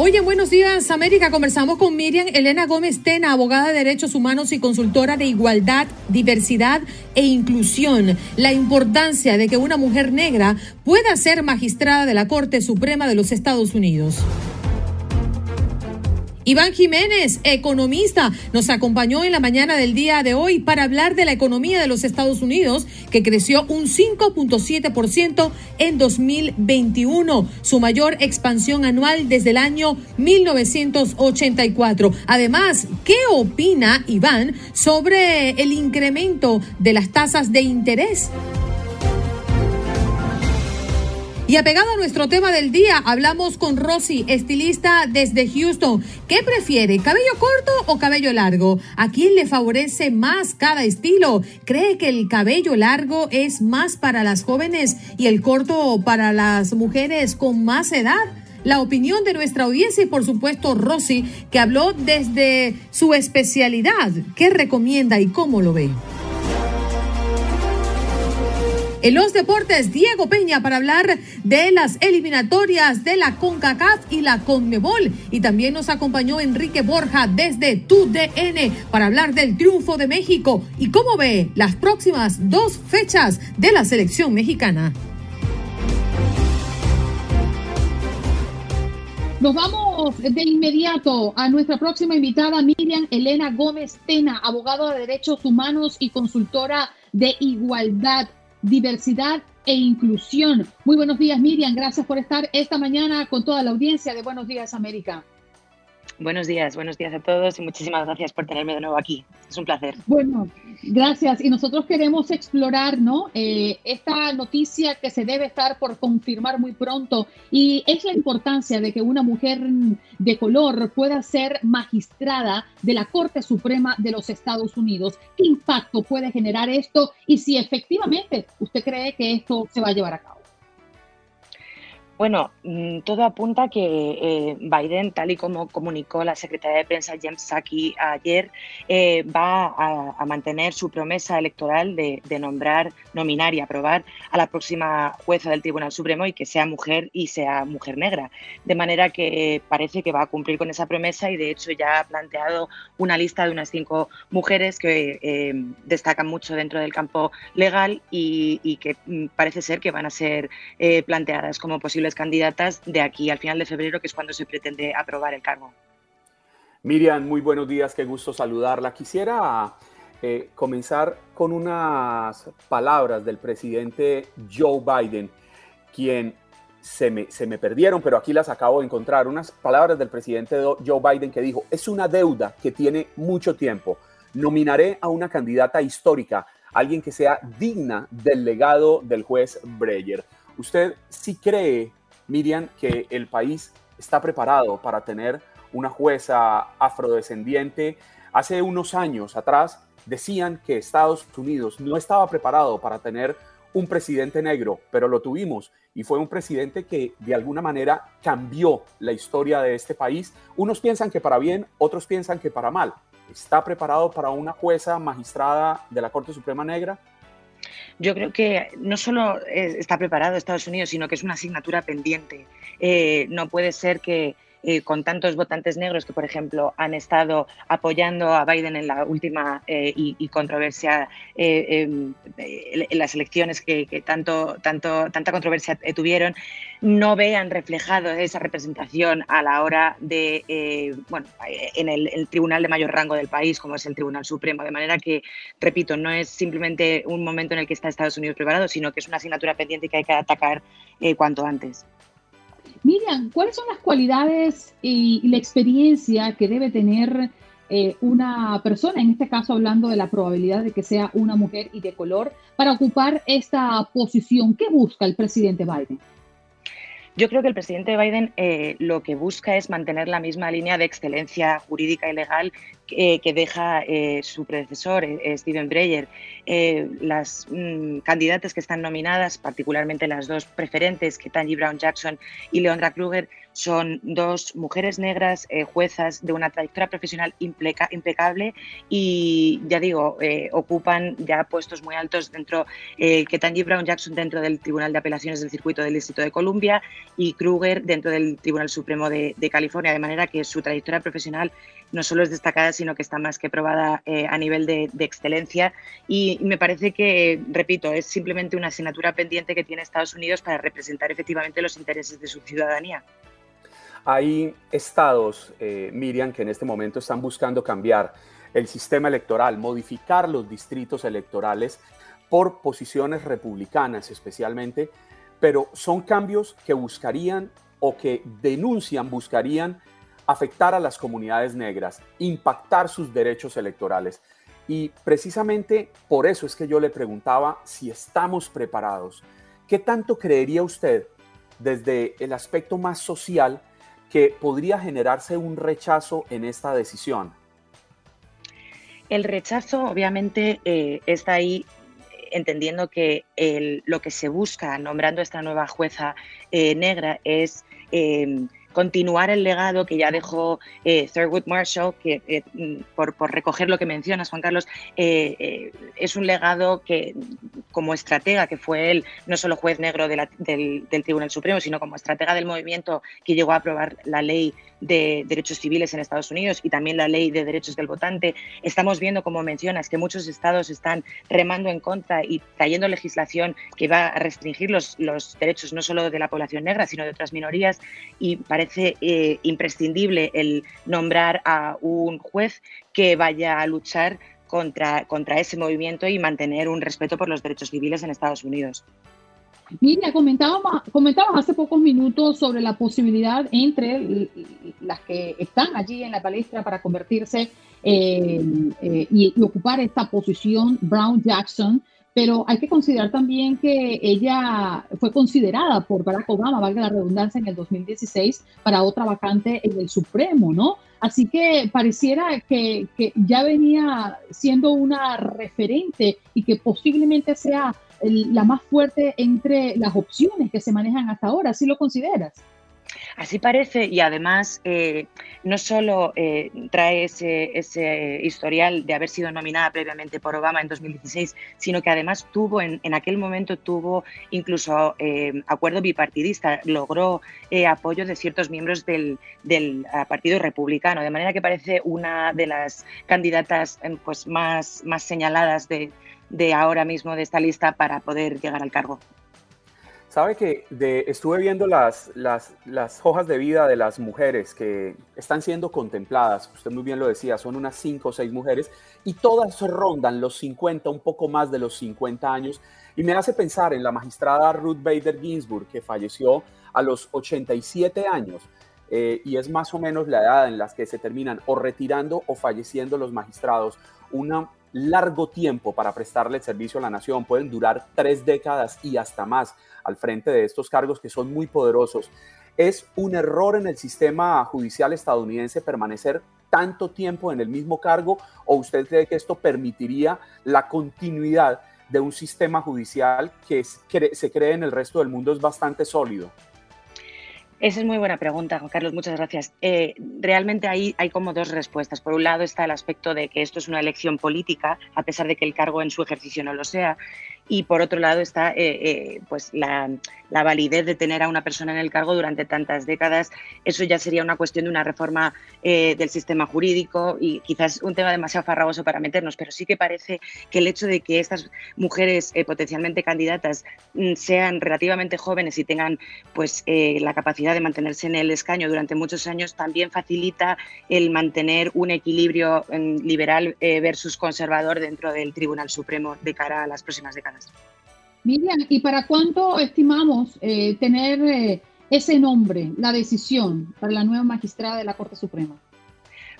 Hoy en Buenos Días América conversamos con Miriam Elena Gómez Tena, abogada de derechos humanos y consultora de igualdad, diversidad e inclusión. La importancia de que una mujer negra pueda ser magistrada de la Corte Suprema de los Estados Unidos. Iván Jiménez, economista, nos acompañó en la mañana del día de hoy para hablar de la economía de los Estados Unidos, que creció un 5.7% en 2021, su mayor expansión anual desde el año 1984. Además, ¿qué opina Iván sobre el incremento de las tasas de interés? Y apegado a nuestro tema del día, hablamos con Rosy, estilista desde Houston. ¿Qué prefiere, cabello corto o cabello largo? ¿A quién le favorece más cada estilo? ¿Cree que el cabello largo es más para las jóvenes y el corto para las mujeres con más edad? la opinión de nuestra audiencia y por supuesto Rosy, que habló desde su especialidad. ¿Qué recomienda y cómo lo ve? En los deportes, Diego Peña para hablar de las eliminatorias de la CONCACAF y la CONMEBOL. Y también nos acompañó Enrique Borja desde TUDN para hablar del triunfo de México y cómo ve las próximas dos fechas de la selección mexicana. Nos vamos de inmediato a nuestra próxima invitada, Miriam Elena Gómez Tena, abogada de derechos humanos y consultora de igualdad diversidad e inclusión. Muy buenos días, Miriam. Gracias por estar esta mañana con toda la audiencia de Buenos Días, América. Buenos días, buenos días a todos y muchísimas gracias por tenerme de nuevo aquí. Es un placer. Bueno, gracias. Y nosotros queremos explorar, ¿no? Eh, esta noticia que se debe estar por confirmar muy pronto y es la importancia de que una mujer de color pueda ser magistrada de la Corte Suprema de los Estados Unidos. ¿Qué impacto puede generar esto y si efectivamente usted cree que esto se va a llevar a cabo? Bueno, mm, todo apunta a que eh, Biden, tal y como comunicó la secretaria de prensa James Psaki ayer, eh, va a, mantener su promesa electoral de, nombrar, nominar y aprobar a la próxima jueza del Tribunal Supremo y que sea mujer y sea mujer negra. De manera que parece que va a cumplir con esa promesa y de hecho ya ha planteado una lista de unas cinco mujeres que eh, destacan mucho dentro del campo legal y, y, que mm, parece ser que van a ser planteadas como posibles candidatas de aquí al final de febrero, que es cuando se pretende aprobar el cargo. Miriam, muy buenos días, qué gusto saludarla. Quisiera eh, comenzar con unas palabras del presidente Joe Biden, quien se me, se me, perdieron, pero aquí las acabo de encontrar. Unas palabras del presidente Joe Biden que dijo, es una deuda que tiene mucho tiempo. Nominaré a una candidata histórica, alguien que sea digna del legado del juez Breyer. ¿Usted sí cree Miriam, que el país está preparado para tener una jueza afrodescendiente. Hace unos años atrás decían que Estados Unidos no estaba preparado para tener un presidente negro, pero lo tuvimos y fue un presidente que de alguna manera cambió la historia de este país. Unos piensan que para bien, otros piensan que para mal. ¿Está preparado para una jueza magistrada de la Corte Suprema Negra? Yo creo que no solo está preparado Estados Unidos, sino que es una asignatura pendiente. Eh, no puede ser que eh, con tantos votantes negros que, por ejemplo, han estado apoyando a Biden en la última eh, y, controversia, em, en las elecciones que, tanto, tanto, tanta controversia tuvieron, no vean reflejado esa representación a la hora de, bueno, en el tribunal de mayor rango del país, como es el Tribunal Supremo. De manera que, repito, no es simplemente un momento en el que está Estados Unidos preparado, sino que es una asignatura pendiente que hay que atacar cuanto antes. Miriam, ¿cuáles son las cualidades y, la experiencia que debe tener eh, una persona, en este caso hablando de la probabilidad de que sea una mujer y de color, para ocupar esta posición? ¿Qué busca el presidente Biden? Yo creo que el presidente Biden eh, lo que busca es mantener la misma línea de excelencia jurídica y legal que, deja eh, su predecesor, eh, Steven Breyer. las mm, candidatas que están nominadas, particularmente las dos preferentes, que Tanji Brown Jackson y Leondra Kruger, son dos mujeres negras juezas de una trayectoria profesional impecable y, ya digo, ocupan ya puestos muy altos dentro, que Brown Jackson dentro del Tribunal de Apelaciones del Circuito del Distrito de Columbia y Kruger dentro del Tribunal Supremo de, California, de manera que su trayectoria profesional no solo es destacada, sino que está más que probada eh, a nivel de, excelencia. Y, me parece que, repito, es simplemente una asignatura pendiente que tiene Estados Unidos para representar efectivamente los intereses de su ciudadanía. Hay estados, eh, Miriam, que en este momento están buscando cambiar el sistema electoral, modificar los distritos electorales por posiciones republicanas especialmente, pero son cambios que buscarían o que denuncian, buscarían afectar a las comunidades negras, impactar sus derechos electorales. Y precisamente por eso es que yo le preguntaba si estamos preparados. ¿Qué tanto creería usted desde el aspecto más social que podría generarse un rechazo en esta decisión? El rechazo obviamente eh, está ahí entendiendo que lo que se busca nombrando esta nueva jueza eh, negra es em, continuar el legado que ya dejó eh, Thurgood Marshall, que eh, mm, por, recoger lo que mencionas, Juan Carlos, es un legado que como estratega, que fue él, no solo juez negro del, del, Tribunal Supremo, sino como estratega del movimiento que llegó a aprobar la ley de derechos civiles en Estados Unidos y también la ley de derechos del votante, estamos viendo, como mencionas, que muchos estados están remando en contra y trayendo legislación que va a restringir los, los derechos no solo de la población negra, sino de otras minorías y parece eh, imprescindible el nombrar a un juez que vaya a luchar contra, contra ese movimiento y mantener un respeto por los derechos civiles en Estados Unidos. Mira, comentábamos, hace pocos minutos sobre la posibilidad entre las que están allí en la palestra para convertirse eh, eh, y, ocupar esta posición, Brown Jackson, pero hay que considerar también que ella fue considerada por Barack Obama, valga la redundancia, en el 2016 para otra vacante en el Supremo, ¿no? Así que pareciera que, que ya venía siendo una referente y que posiblemente sea la más fuerte entre las opciones que se manejan hasta ahora, ¿sí lo consideras? Así parece y además eh, no solo eh, trae ese, historial de haber sido nominada previamente por Obama en 2016, sino que además tuvo en, aquel momento tuvo incluso eh, acuerdo bipartidista, logró apoyo de ciertos miembros del, Partido Republicano, de manera que parece una de las candidatas pues, más, más señaladas de, de ahora mismo de esta lista para poder llegar al cargo. Sabe que estuve viendo las, las, hojas de vida de las mujeres que están siendo contempladas, usted muy bien lo decía, son unas cinco o seis mujeres y todas rondan los 50, un poco más de los 50 años y me hace pensar en la magistrada Ruth Bader Ginsburg que falleció a los 87 años eh, y es más o menos la edad en la que se terminan o retirando o falleciendo los magistrados. Una largo tiempo para prestarle servicio a la nación, pueden durar tres décadas y hasta más al frente de estos cargos que son muy poderosos. ¿Es un error en el sistema judicial estadounidense permanecer tanto tiempo en el mismo cargo o usted cree que esto permitiría la continuidad de un sistema judicial que se cree en el resto del mundo es bastante sólido? Esa es muy buena pregunta, Juan Carlos, muchas gracias. Eh, realmente ahí hay como dos respuestas. Por un lado está el aspecto de que esto es una elección política, a pesar de que el cargo en su ejercicio no lo sea. Y por otro lado está pues la, la, validez de tener a una persona en el cargo durante tantas décadas. Eso ya sería una cuestión de una reforma del sistema jurídico y quizás un tema demasiado farragoso para meternos, pero sí que parece que el hecho de que estas mujeres potencialmente candidatas mm, sean relativamente jóvenes y tengan pues la capacidad de mantenerse en el escaño durante muchos años también facilita el mantener un equilibrio liberal eh, versus conservador dentro del Tribunal Supremo de cara a las próximas décadas. Miriam, ¿y para cuánto estimamos eh, tener eh, ese nombre, la decisión para la nueva magistrada de la Corte Suprema?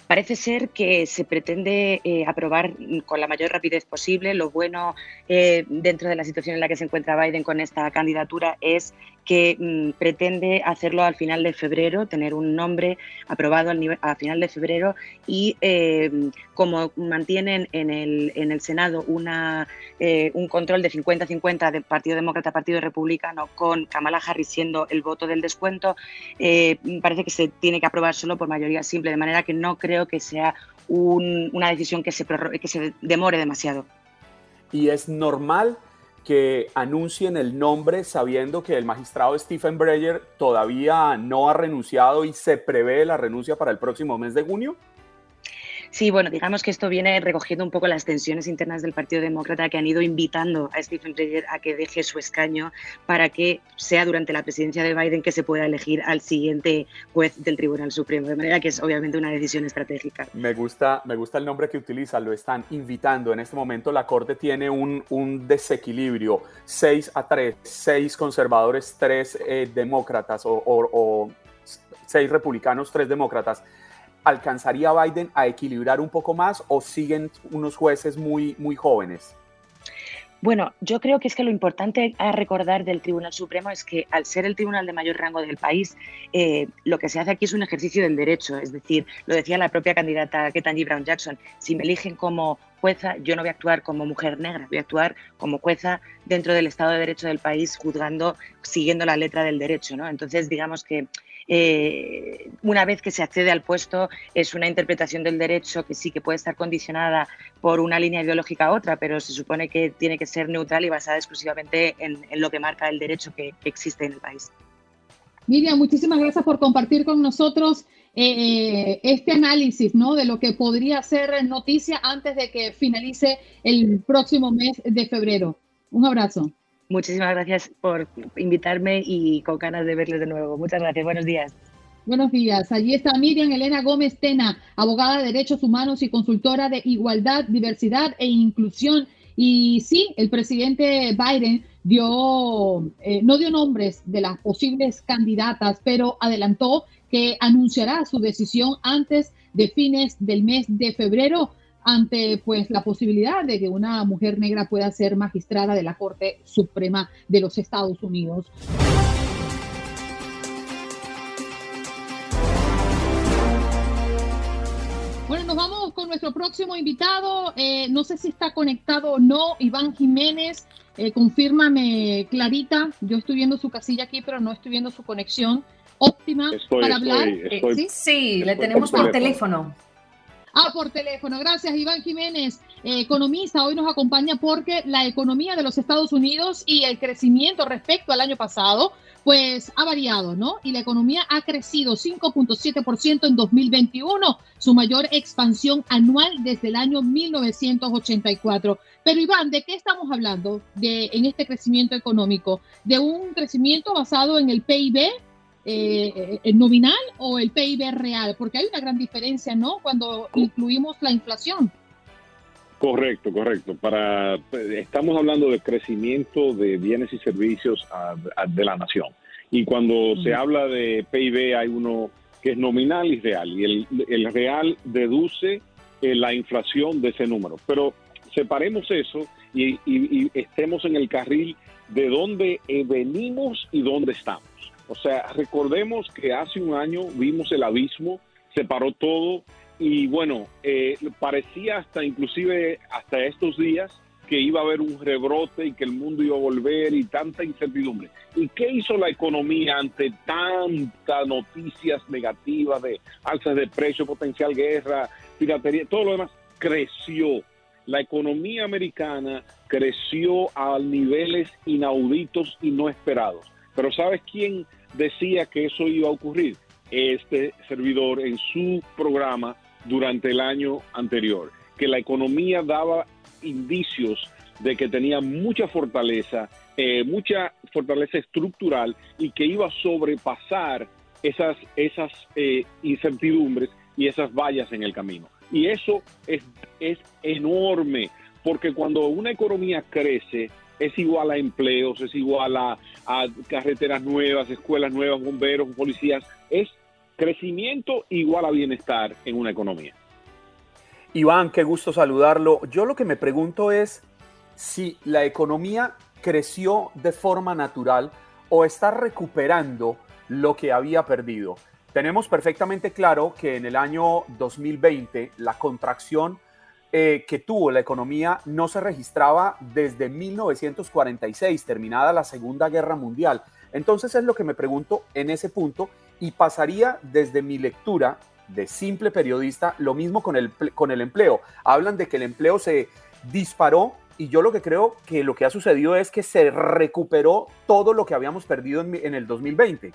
Parece ser que se pretende aprobar con la mayor rapidez posible. Lo bueno dentro de la situación en la que se encuentra Biden con esta candidatura es que mm, pretende hacerlo al final de febrero, tener un nombre aprobado al final de febrero y eh, como mantienen en el, en el Senado eh, un control de 50-50 de Partido Demócrata, Partido Republicano, con Kamala Harris siendo el voto del descuento, eh, parece que se tiene que aprobar solo por mayoría simple, de manera que no creo que sea una decisión que se, que se demore demasiado. Y es normal que anuncien el nombre sabiendo que el magistrado Stephen Breyer todavía no ha renunciado y se prevé la renuncia para el próximo mes de junio? Sí, bueno, digamos que esto viene recogiendo un poco las tensiones internas del Partido Demócrata que han ido invitando a Stephen Breyer a que deje su escaño para que sea durante la presidencia de Biden que se pueda elegir al siguiente juez del Tribunal Supremo. De manera que es obviamente una decisión estratégica. Me gusta, me gusta el nombre que utiliza, lo están invitando. En este momento la Corte tiene un, desequilibrio, 6 a 3, 6 conservadores, 3 eh, demócratas o, 6 republicanos, 3 demócratas. ¿Alcanzaría Biden a equilibrar un poco más o siguen unos jueces muy, muy jóvenes? Bueno, yo creo que es que lo importante a recordar del Tribunal Supremo es que al ser el tribunal de mayor rango del país, eh, lo que se hace aquí es un ejercicio del derecho. Es decir, lo decía la propia candidata Ketanji Brown Jackson, si me eligen como jueza, yo no voy a actuar como mujer negra, voy a actuar como jueza dentro del Estado de Derecho del país, juzgando, siguiendo la letra del derecho. ¿no? Entonces, digamos que eh, una vez que se accede al puesto es una interpretación del derecho que sí que puede estar condicionada por una línea ideológica a otra, pero se supone que tiene que ser neutral y basada exclusivamente en, lo que marca el derecho que, existe en el país. Miriam, muchísimas gracias por compartir con nosotros eh, este análisis ¿no? de lo que podría ser noticia antes de que finalice el próximo mes de febrero. Un abrazo. Muchísimas gracias por invitarme y con ganas de verles de nuevo. Muchas gracias. Buenos días. Buenos días. Allí está Miriam Elena Gómez Tena, abogada de derechos humanos y consultora de igualdad, diversidad e inclusión. Y sí, el presidente Biden dio, eh, no dio nombres de las posibles candidatas, pero adelantó que anunciará su decisión antes de fines del mes de febrero ante pues la posibilidad de que una mujer negra pueda ser magistrada de la Corte Suprema de los Estados Unidos. Bueno, nos vamos con nuestro próximo invitado. Eh, no sé si está conectado o no, Iván Jiménez. Eh, confírmame, Clarita. Yo estoy viendo su casilla aquí, pero no estoy viendo su conexión óptima para hablar. ¿Sí? le tenemos por teléfono. Ah, por teléfono. Gracias, Iván Jiménez, eh, economista. Hoy nos acompaña porque la economía de los Estados Unidos y el crecimiento respecto al año pasado, pues ha variado, ¿no? Y la economía ha crecido 5.7% en 2021, su mayor expansión anual desde el año 1984. Pero Iván, ¿de qué estamos hablando de, en este crecimiento económico? ¿De un crecimiento basado en el PIB? Eh, el nominal o el PIB real? Porque hay una gran diferencia, ¿no? Cuando incluimos la inflación. Correcto, correcto. Para estamos hablando de crecimiento de bienes y servicios de la nación. Y cuando se habla de PIB hay uno que es nominal y real. Y el, el real deduce eh, la inflación de ese número. Pero separemos eso y, y estemos en el carril de dónde eh, venimos y dónde estamos. O sea, recordemos que hace un año vimos el abismo, se paró todo y bueno, eh, parecía hasta inclusive hasta estos días que iba a haber un rebrote y que el mundo iba a volver y tanta incertidumbre. ¿Y qué hizo la economía ante tantas noticias negativas de alzas de precio, potencial guerra, piratería, todo lo demás? Creció. La economía americana creció a niveles inauditos y no esperados. Pero ¿sabes quién decía que eso iba a ocurrir? Este servidor en su programa durante el año anterior, que la economía daba indicios de que tenía mucha fortaleza, eh, mucha fortaleza estructural y que iba a sobrepasar esas, esas eh, incertidumbres y esas vallas en el camino. Y eso es, es enorme, porque cuando una economía crece, es igual a empleos, es igual a, carreteras nuevas, escuelas nuevas, bomberos, policías, es crecimiento igual a bienestar en una economía. Iván, qué gusto saludarlo. Yo lo que me pregunto es si la economía creció de forma natural o está recuperando lo que había perdido. Tenemos perfectamente claro que en el año 2020 la contracción eh, que tuvo la economía no se registraba desde 1946, terminada la Segunda Guerra Mundial. Entonces es lo que me pregunto en ese punto y pasaría desde mi lectura de simple periodista lo mismo con el, con el empleo. Hablan de que el empleo se disparó y yo lo que creo que lo que ha sucedido es que se recuperó todo lo que habíamos perdido en, el 2020.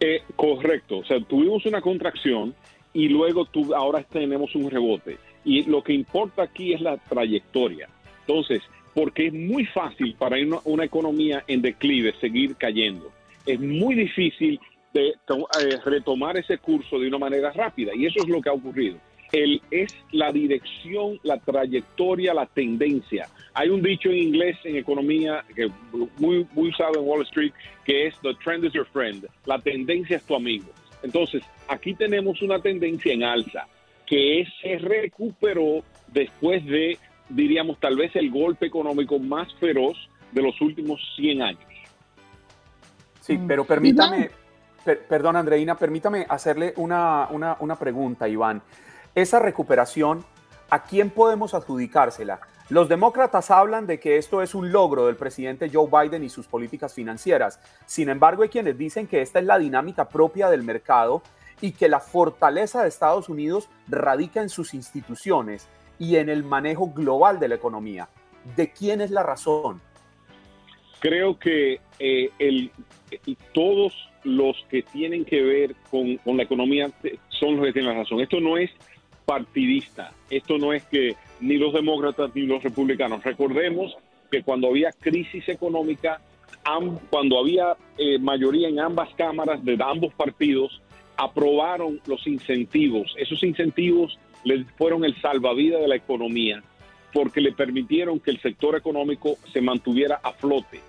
Eh, correcto, o sea, tuvimos una contracción y luego tu, ahora tenemos un rebote. Y lo que importa aquí es la trayectoria. Entonces, porque es muy fácil para una, economía en declive seguir cayendo. Es muy difícil de, eh, retomar ese curso de una manera rápida y eso es lo que ha ocurrido. El, es la dirección, la trayectoria, la tendencia. Hay un dicho en inglés en economía que muy, muy usado en Wall Street que es the trend is your friend. La tendencia es tu amigo. Entonces, aquí tenemos una tendencia en alza que se recuperó después de, diríamos, tal vez el golpe económico más feroz de los últimos 100 años. Sí, pero permítame, per, perdón Andreina, permítame hacerle una, una, una pregunta, Iván. Esa recuperación, ¿a quién podemos adjudicársela? Los demócratas hablan de que esto es un logro del presidente Joe Biden y sus políticas financieras. Sin embargo, hay quienes dicen que esta es la dinámica propia del mercado y que la fortaleza de Estados Unidos radica en sus instituciones y en el manejo global de la economía. ¿De quién es la razón? Creo que eh, todos los que tienen que ver con, con la economía son los que tienen la razón. Esto no es partidista. Esto no es que ni los demócratas ni los republicanos. Recordemos que cuando había crisis económica, cuando había eh, mayoría en ambas cámaras de ambos partidos, aprobaron los incentivos. Esos incentivos les fueron el salvavidas de la economía porque le permitieron que el sector económico se mantuviera a flote.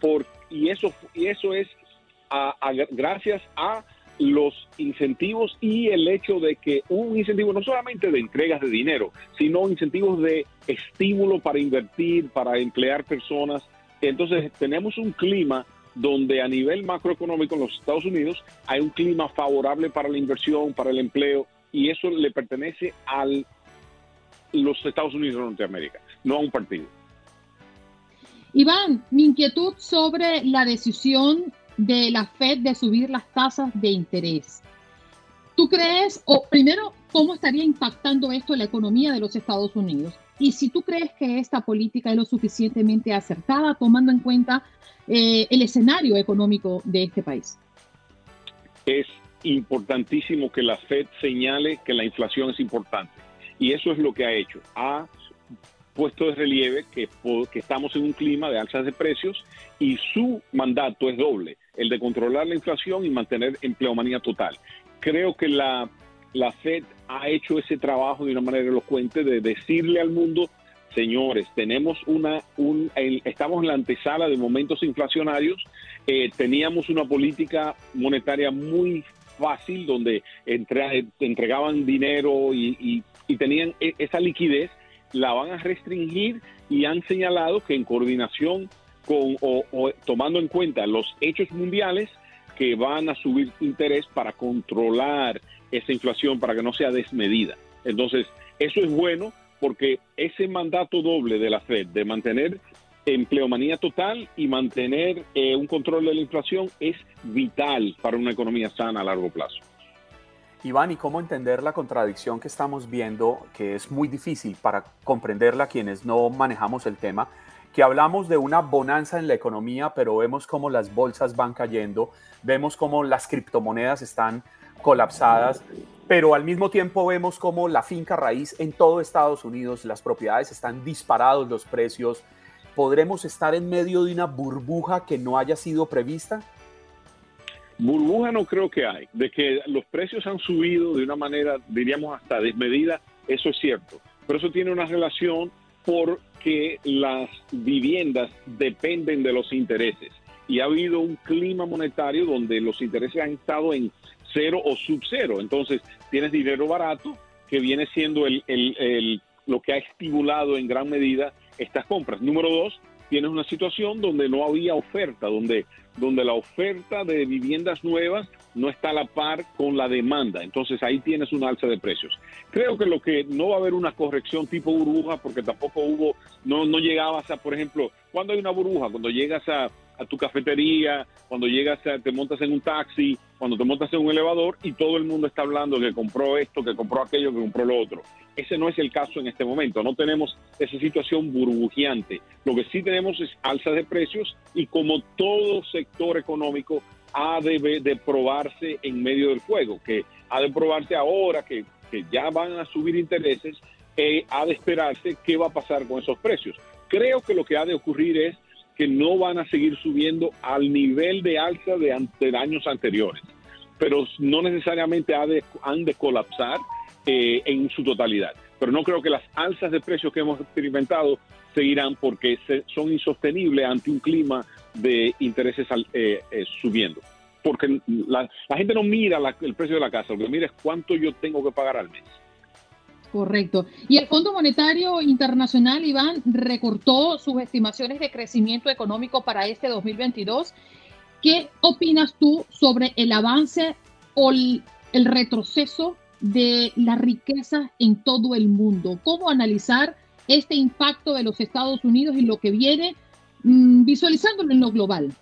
Por, y, eso, y eso es gracias a los incentivos y el hecho de que un incentivo no solamente de entregas de dinero, sino incentivos de estímulo para invertir, para emplear personas. Entonces tenemos un clima donde a nivel macroeconómico en los Estados Unidos hay un clima favorable para la inversión, para el empleo, y eso le pertenece a los Estados Unidos de Norteamérica, no a un partido. Iván, mi inquietud sobre la decisión de la Fed de subir las tasas de interés. ¿Tú crees, o primero, cómo estaría impactando esto la economía de los Estados Unidos? Y si tú crees que esta política es lo suficientemente acertada, tomando en cuenta eh, el escenario económico de este país. Es importantísimo que la Fed señale que la inflación es importante. Y eso es lo que ha hecho. Ha puesto de relieve que, que estamos en un clima de alzas de precios y su mandato es doble el de controlar la inflación y mantener empleomanía total. Creo que la, la Fed ha hecho ese trabajo de una manera elocuente de decirle al mundo, señores, tenemos una, un, estamos en la antesala de momentos inflacionarios, eh, teníamos una política monetaria muy fácil donde entregaban dinero y, y tenían e, esa liquidez, la van a restringir y han señalado que en coordinación con, o, tomando en cuenta los hechos mundiales que van a subir interés para controlar esa inflación, para que no sea desmedida. Entonces, eso es bueno porque ese mandato doble de la Fed de mantener empleomanía total y mantener eh, un control de la inflación es vital para una economía sana a largo plazo. Iván, ¿y cómo entender la contradicción que estamos viendo, que es muy difícil para comprenderla quienes no manejamos el tema? Que hablamos de una bonanza en la economía, pero vemos cómo las bolsas van cayendo, vemos cómo las criptomonedas están colapsadas, pero al mismo tiempo vemos cómo la finca raíz en todo Estados Unidos, las propiedades están disparados los precios. ¿Podremos estar en medio de una burbuja que no haya sido prevista? Burbuja no creo que hay. De que los precios han subido de una manera, diríamos, hasta desmedida, eso es cierto. Pero eso tiene una relación porque las viviendas dependen de los intereses. Y ha habido un clima monetario donde los intereses han estado en cero o sub cero. Entonces, tienes dinero barato que viene siendo el, el, lo que ha estimulado en gran medida estas compras. Número dos, tienes una situación donde no había oferta, donde donde la oferta de viviendas nuevas no está a la par con la demanda. Entonces ahí tienes un alza de precios. Creo que lo que no va a haber una corrección tipo burbuja, porque tampoco hubo, no, no llegabas a, por ejemplo, cuando hay una burbuja, cuando llegas a, a tu cafetería, cuando llegas, a, te montas en un taxi, cuando te montas en un elevador y todo el mundo está hablando que compró esto, que compró aquello, que compró lo otro. Ese no es el caso en este momento. No tenemos esa situación burbujeante. Lo que sí tenemos es alza de precios y como todo sector económico ha de, probarse en medio del juego, que ha de probarse ahora que, que ya van a subir intereses, eh, ha de esperarse qué va a pasar con esos precios. Creo que lo que ha de ocurrir es que no van a seguir subiendo al nivel de alza de, años anteriores, pero no necesariamente han de colapsar eh, en su totalidad. Pero no creo que las alzas de precios que hemos experimentado seguirán porque son insostenibles ante un clima de intereses eh, eh, subiendo. Porque la, gente no mira el precio de la casa, lo que mira es cuánto yo tengo que pagar al mes. Correcto. Y el Fondo Monetario Internacional, Iván, recortó sus estimaciones de crecimiento económico para este 2022. ¿Qué opinas tú sobre el avance o el, retroceso de la riqueza en todo el mundo? ¿Cómo analizar este impacto de los Estados Unidos y lo que viene mm, visualizándolo en lo global?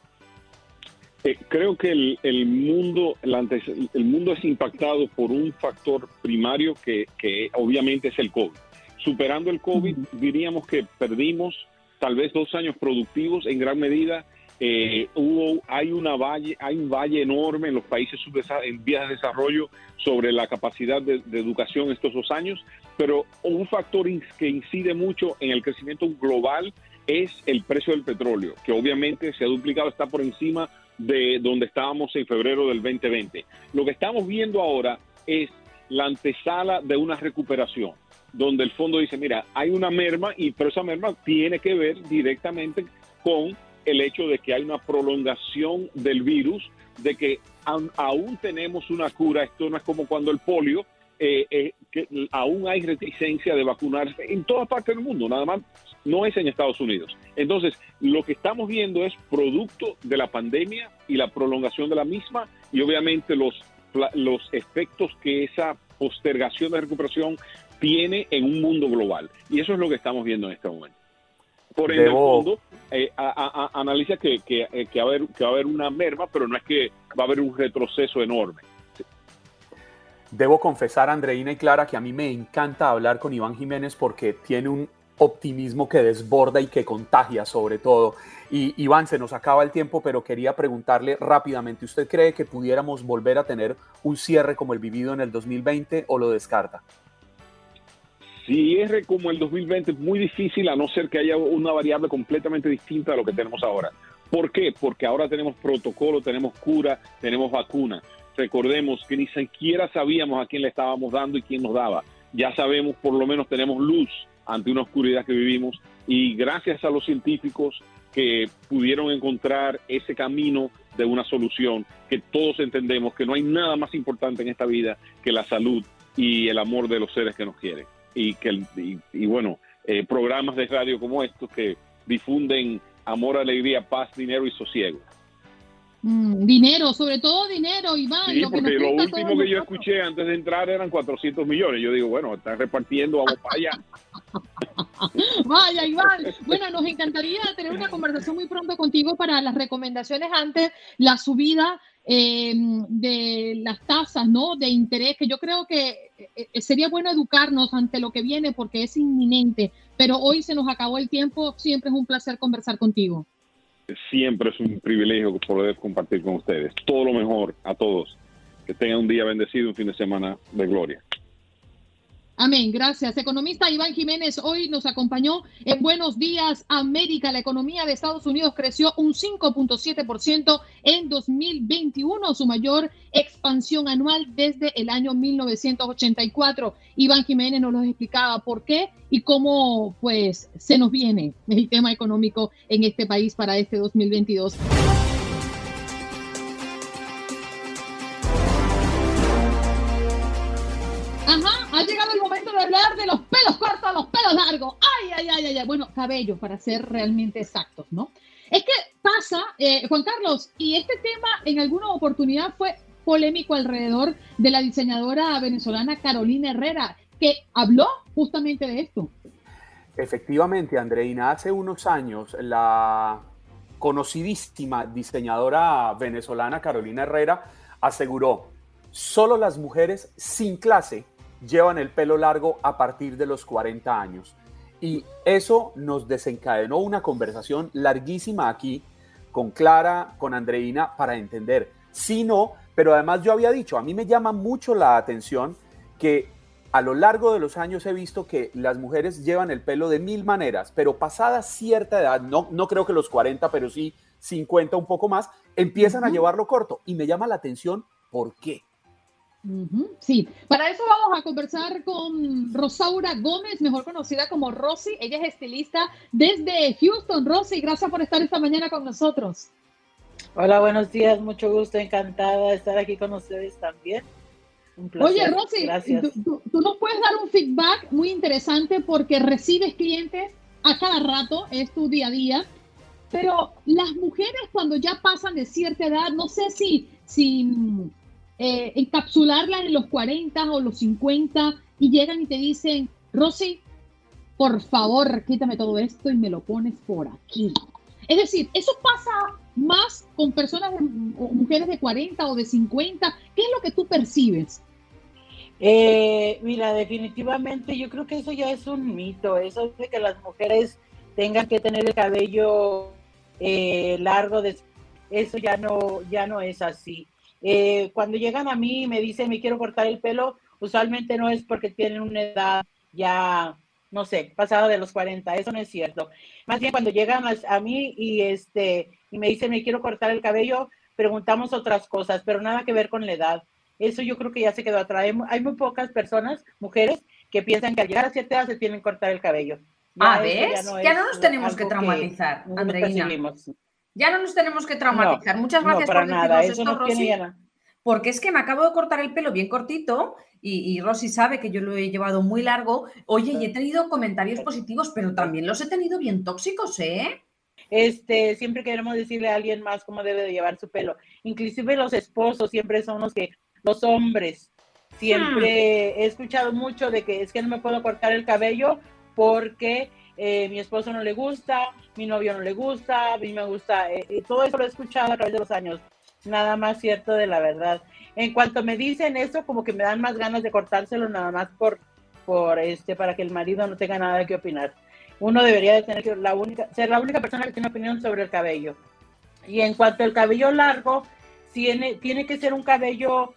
Eh, creo que el, mundo, el, mundo es impactado por un factor primario que, obviamente es el COVID. Superando el COVID, diríamos que perdimos tal vez dos años productivos en gran medida. Eh, hubo, hay, una valle, hay un valle enorme en los países en vías de desarrollo sobre la capacidad de, de educación estos dos años, pero un factor que incide mucho en el crecimiento global es el precio del petróleo, que obviamente se ha duplicado, está por encima de donde estábamos en febrero del 2020. Lo que estamos viendo ahora es la antesala de una recuperación, donde el fondo dice, mira, hay una merma, y pero esa merma tiene que ver directamente con el hecho de que hay una prolongación del virus, de que aún tenemos una cura, esto no es como cuando el polio, eh, eh, que aún hay reticencia de vacunarse en todas partes del mundo, nada más no es en Estados Unidos. Entonces, lo que estamos viendo es producto de la pandemia y la prolongación de la misma y obviamente los, los efectos que esa postergación de recuperación tiene en un mundo global. Y eso es lo que estamos viendo en este momento. Por ende, el fondo eh, analiza que, que, eh, que, va a haber, que va a haber una merma, pero no es que va a haber un retroceso enorme. Debo confesar, Andreina y Clara, que a mí me encanta hablar con Iván Jiménez porque tiene un optimismo que desborda y que contagia sobre todo. Y Iván, se nos acaba el tiempo, pero quería preguntarle rápidamente, ¿usted cree que pudiéramos volver a tener un cierre como el vivido en el 2020 o lo descarta? Cierre como el 2020 es muy difícil a no ser que haya una variable completamente distinta a lo que tenemos ahora. ¿Por qué? Porque ahora tenemos protocolo, tenemos cura, tenemos vacuna. Recordemos que ni siquiera sabíamos a quién le estábamos dando y quién nos daba. Ya sabemos, por lo menos tenemos luz ante una oscuridad que vivimos y gracias a los científicos que pudieron encontrar ese camino de una solución, que todos entendemos que no hay nada más importante en esta vida que la salud y el amor de los seres que nos quieren. Y, que, y, bueno, eh, programas de radio como estos que difunden amor, alegría, paz, dinero y sosiego. Mm, dinero, sobre todo dinero, Iván. Sí, porque lo último que yo escuché antes de entrar eran 400 millones. Yo digo, bueno, están repartiendo, vamos para allá. Vaya, Iván. Bueno, nos encantaría tener una conversación muy pronto contigo para las recomendaciones ante la subida eh, de las tasas, ¿no? De interés, que yo creo que eh, sería bueno educarnos ante lo que viene porque es inminente. Pero hoy se nos acabó el tiempo. Siempre es un placer conversar contigo. Siempre es un privilegio poder compartir con ustedes. Todo lo mejor a todos. Que tengan un día bendecido, un fin de semana de gloria. Amén, gracias. Economista Iván Jiménez hoy nos acompañó en Buenos Días América. La economía de Estados Unidos creció un 5.7% en 2021, su mayor expansión anual desde el año 1984. Iván Jiménez nos lo explicaba por qué y cómo pues se nos viene el tema económico en este país para este 2022. Pelos largos. Ay, ay, ay, ay, Bueno, cabello, para ser realmente exactos, ¿no? Es que pasa, eh, Juan Carlos, y este tema en alguna oportunidad fue polémico alrededor de la diseñadora venezolana Carolina Herrera, que habló justamente de esto. Efectivamente, Andreina, hace unos años la conocidísima diseñadora venezolana Carolina Herrera aseguró, solo las mujeres sin clase llevan el pelo largo a partir de los 40 años. Y eso nos desencadenó una conversación larguísima aquí con Clara, con Andreina, para entender. Si no, pero además yo había dicho, a mí me llama mucho la atención que a lo largo de los años he visto que las mujeres llevan el pelo de mil maneras, pero pasada cierta edad, no, no creo que los 40, pero sí 50, un poco más, empiezan a llevarlo corto. Y me llama la atención por qué. Sí, para eso vamos a conversar con Rosaura Gómez, mejor conocida como Rosy. Ella es estilista desde Houston. Rosy, gracias por estar esta mañana con nosotros. Hola, buenos días, mucho gusto, encantada de estar aquí con ustedes también. Un placer. Oye, Rosy, tú, tú, nos puedes dar un feedback muy interesante porque recibes clientes a cada rato, es tu día a día, pero las mujeres cuando ya pasan de cierta edad, no sé si, si eh, encapsularla en los 40 o los 50 y llegan y te dicen, Rosy, por favor, quítame todo esto y me lo pones por aquí. Es decir, eso pasa más con personas o mujeres de 40 o de 50. ¿Qué es lo que tú percibes? Eh, mira, definitivamente yo creo que eso ya es un mito, eso de que las mujeres tengan que tener el cabello eh, largo, de, eso ya no, ya no es así. Eh, cuando llegan a mí y me dicen me quiero cortar el pelo, usualmente no es porque tienen una edad ya, no sé, pasada de los 40, eso no es cierto. Más bien cuando llegan a, mí y, este, y me dicen me quiero cortar el cabello, preguntamos otras cosas, pero nada que ver con la edad. Eso yo creo que ya se quedó atrás. Hay muy pocas personas, mujeres, que piensan que al llegar a cierta edad se tienen que cortar el cabello. Ya ah, ¿ves? Ya no, nos tenemos que traumatizar, Andreina. Ya no nos tenemos que traumatizar. Muchas gracias por decirnos esto, Rosy. Porque es que me acabo de cortar el pelo bien cortito y, y, Rosy sabe que yo lo he llevado muy largo. Oye, y he tenido comentarios positivos, pero también los he tenido bien tóxicos, ¿eh? Este, siempre queremos decirle a alguien más cómo debe de llevar su pelo. Inclusive los esposos siempre son los que, los hombres, siempre hmm. he escuchado mucho de que es que no me puedo cortar el cabello porque eh, mi esposo no le gusta, mi novio no le gusta, a mí me gusta, eh, y todo eso lo he escuchado a través de los años, nada más cierto de la verdad. En cuanto me dicen eso, como que me dan más ganas de cortárselo nada más por, por este, para que el marido no tenga nada que opinar. Uno debería de tener que la única, ser la única persona que tiene opinión sobre el cabello. Y en cuanto al cabello largo, tiene, tiene que ser un cabello,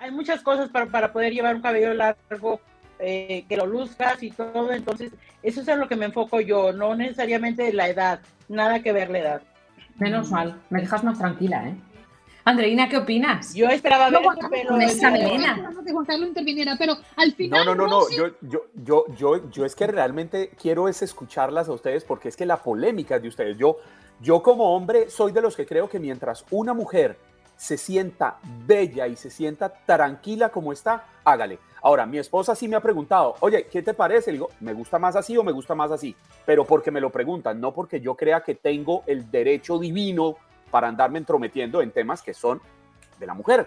hay muchas cosas para, para poder llevar un cabello largo eh, que lo luzcas y todo. Entonces, eso es en lo que me enfoco yo, no necesariamente la edad, nada que ver la edad. Menos mal, me dejas más tranquila, ¿eh? Andreina, ¿qué opinas? Yo esperaba ver pero con esa melena. que Juan Carlos interviniera, pero al final. No, no, no, no. Yo, yo, yo, yo, yo es que realmente quiero es escucharlas a ustedes porque es que la polémica es de ustedes. Yo, yo como hombre soy de los que creo que mientras una mujer se sienta bella y se sienta tranquila como está, hágale. Ahora, mi esposa sí me ha preguntado, oye, ¿qué te parece? Le digo, ¿me gusta más así o me gusta más así? Pero porque me lo preguntan, no porque yo crea que tengo el derecho divino para andarme entrometiendo en temas que son de la mujer.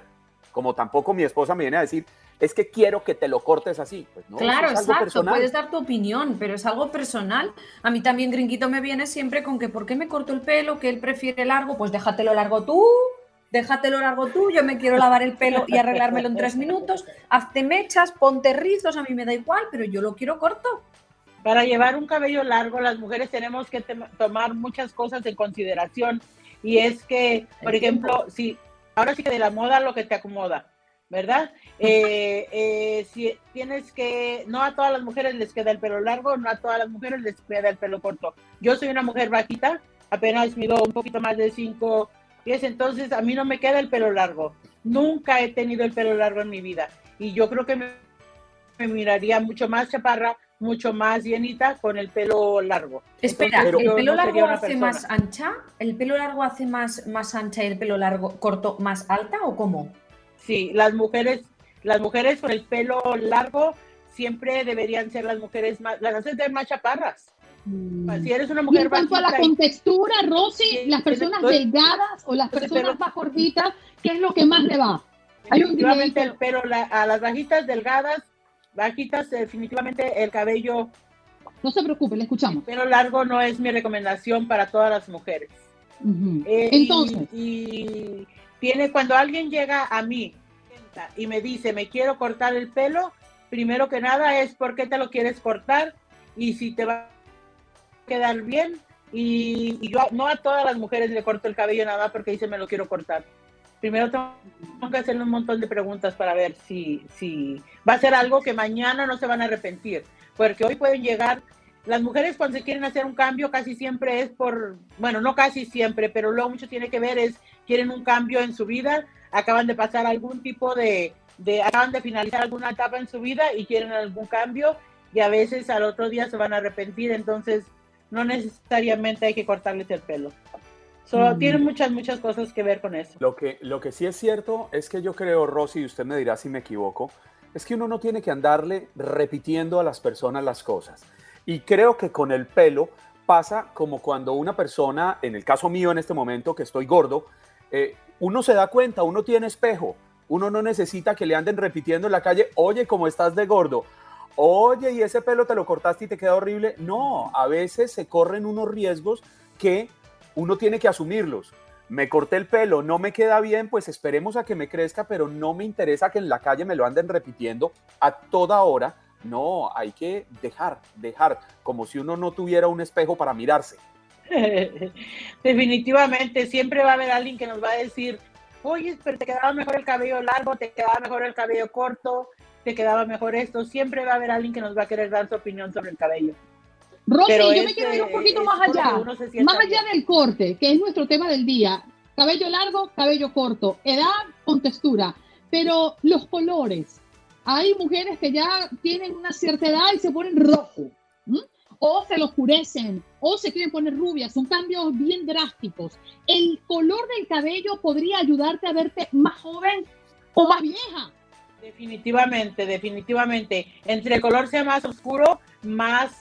Como tampoco mi esposa me viene a decir, es que quiero que te lo cortes así. Pues no, claro, exacto, puedes dar tu opinión, pero es algo personal. A mí también Gringuito me viene siempre con que ¿por qué me corto el pelo? Que él prefiere largo, pues déjatelo largo tú, déjatelo largo tú, yo me quiero lavar el pelo y arreglármelo en tres minutos, hazte mechas, ponte rizos, a mí me da igual, pero yo lo quiero corto. Para llevar un cabello largo, las mujeres tenemos que tomar muchas cosas en consideración y es que, por ejemplo, si ahora sí que de la moda lo que te acomoda, ¿verdad? Eh, eh, si tienes que, no a todas las mujeres les queda el pelo largo, no a todas las mujeres les queda el pelo corto. Yo soy una mujer bajita, apenas mido un poquito más de 5 pies, entonces a mí no me queda el pelo largo. Nunca he tenido el pelo largo en mi vida y yo creo que me, me miraría mucho más chaparra mucho más llenita con el pelo largo. Espera, ¿el pelo largo hace más ancha? ¿El pelo largo hace más, más ancha y el pelo largo corto más alta o cómo? Sí, las mujeres, las mujeres con el pelo largo siempre deberían ser las mujeres más, las hacen ser más chaparras. Mm. Si eres una mujer y en cuanto a la contextura, Rosy, las personas delgadas o las personas más gorditas, ¿qué es lo que más le va? Hay un el pelo a las bajitas delgadas bajitas, definitivamente el cabello. No se preocupe, le escuchamos. Pero largo no es mi recomendación para todas las mujeres. Eh, Entonces. Y, tiene, cuando alguien llega a mí y me dice, me quiero cortar el pelo, primero que nada es por qué te lo quieres cortar y si te va quedar bien. Y, y yo no a todas las mujeres le corto el cabello nada porque dice me lo quiero cortar. Primero tengo que hacerle un montón de preguntas para ver si, si va a ser algo que mañana no se van a arrepentir, porque hoy pueden llegar, las mujeres cuando se quieren hacer un cambio casi siempre es por, bueno, no casi siempre, pero luego mucho tiene que ver es, quieren un cambio en su vida, acaban de pasar algún tipo de, de acaban de finalizar alguna etapa en su vida y quieren algún cambio y a veces al otro día se van a arrepentir, entonces no necesariamente hay que cortarles el pelo. So, mm. Tiene muchas, muchas cosas que ver con eso. Lo que, lo que sí es cierto es que yo creo, Rosy, y usted me dirá si me equivoco, es que uno no tiene que andarle repitiendo a las personas las cosas. Y creo que con el pelo pasa como cuando una persona, en el caso mío en este momento, que estoy gordo, eh, uno se da cuenta, uno tiene espejo, uno no necesita que le anden repitiendo en la calle, oye, ¿cómo estás de gordo? Oye, ¿y ese pelo te lo cortaste y te queda horrible? No, a veces se corren unos riesgos que uno tiene que asumirlos. Me corté el pelo, no me queda bien, pues esperemos a que me crezca, pero no me interesa que en la calle me lo anden repitiendo a toda hora. No, hay que dejar, dejar, como si uno no tuviera un espejo para mirarse. Definitivamente, siempre va a haber alguien que nos va a decir, oye, pero te quedaba mejor el cabello largo, te quedaba mejor el cabello corto, te quedaba mejor esto. Siempre va a haber alguien que nos va a querer dar su opinión sobre el cabello. Rosy, yo me quiero ir un poquito más allá, más allá del corte, que es nuestro tema del día. Cabello largo, cabello corto, edad con textura, pero los colores. Hay mujeres que ya tienen una cierta edad y se ponen rojo, o se lo oscurecen, o se quieren poner rubias, son cambios bien drásticos. ¿El color del cabello podría ayudarte a verte más joven o más vieja? Definitivamente, definitivamente. Entre color sea más oscuro, más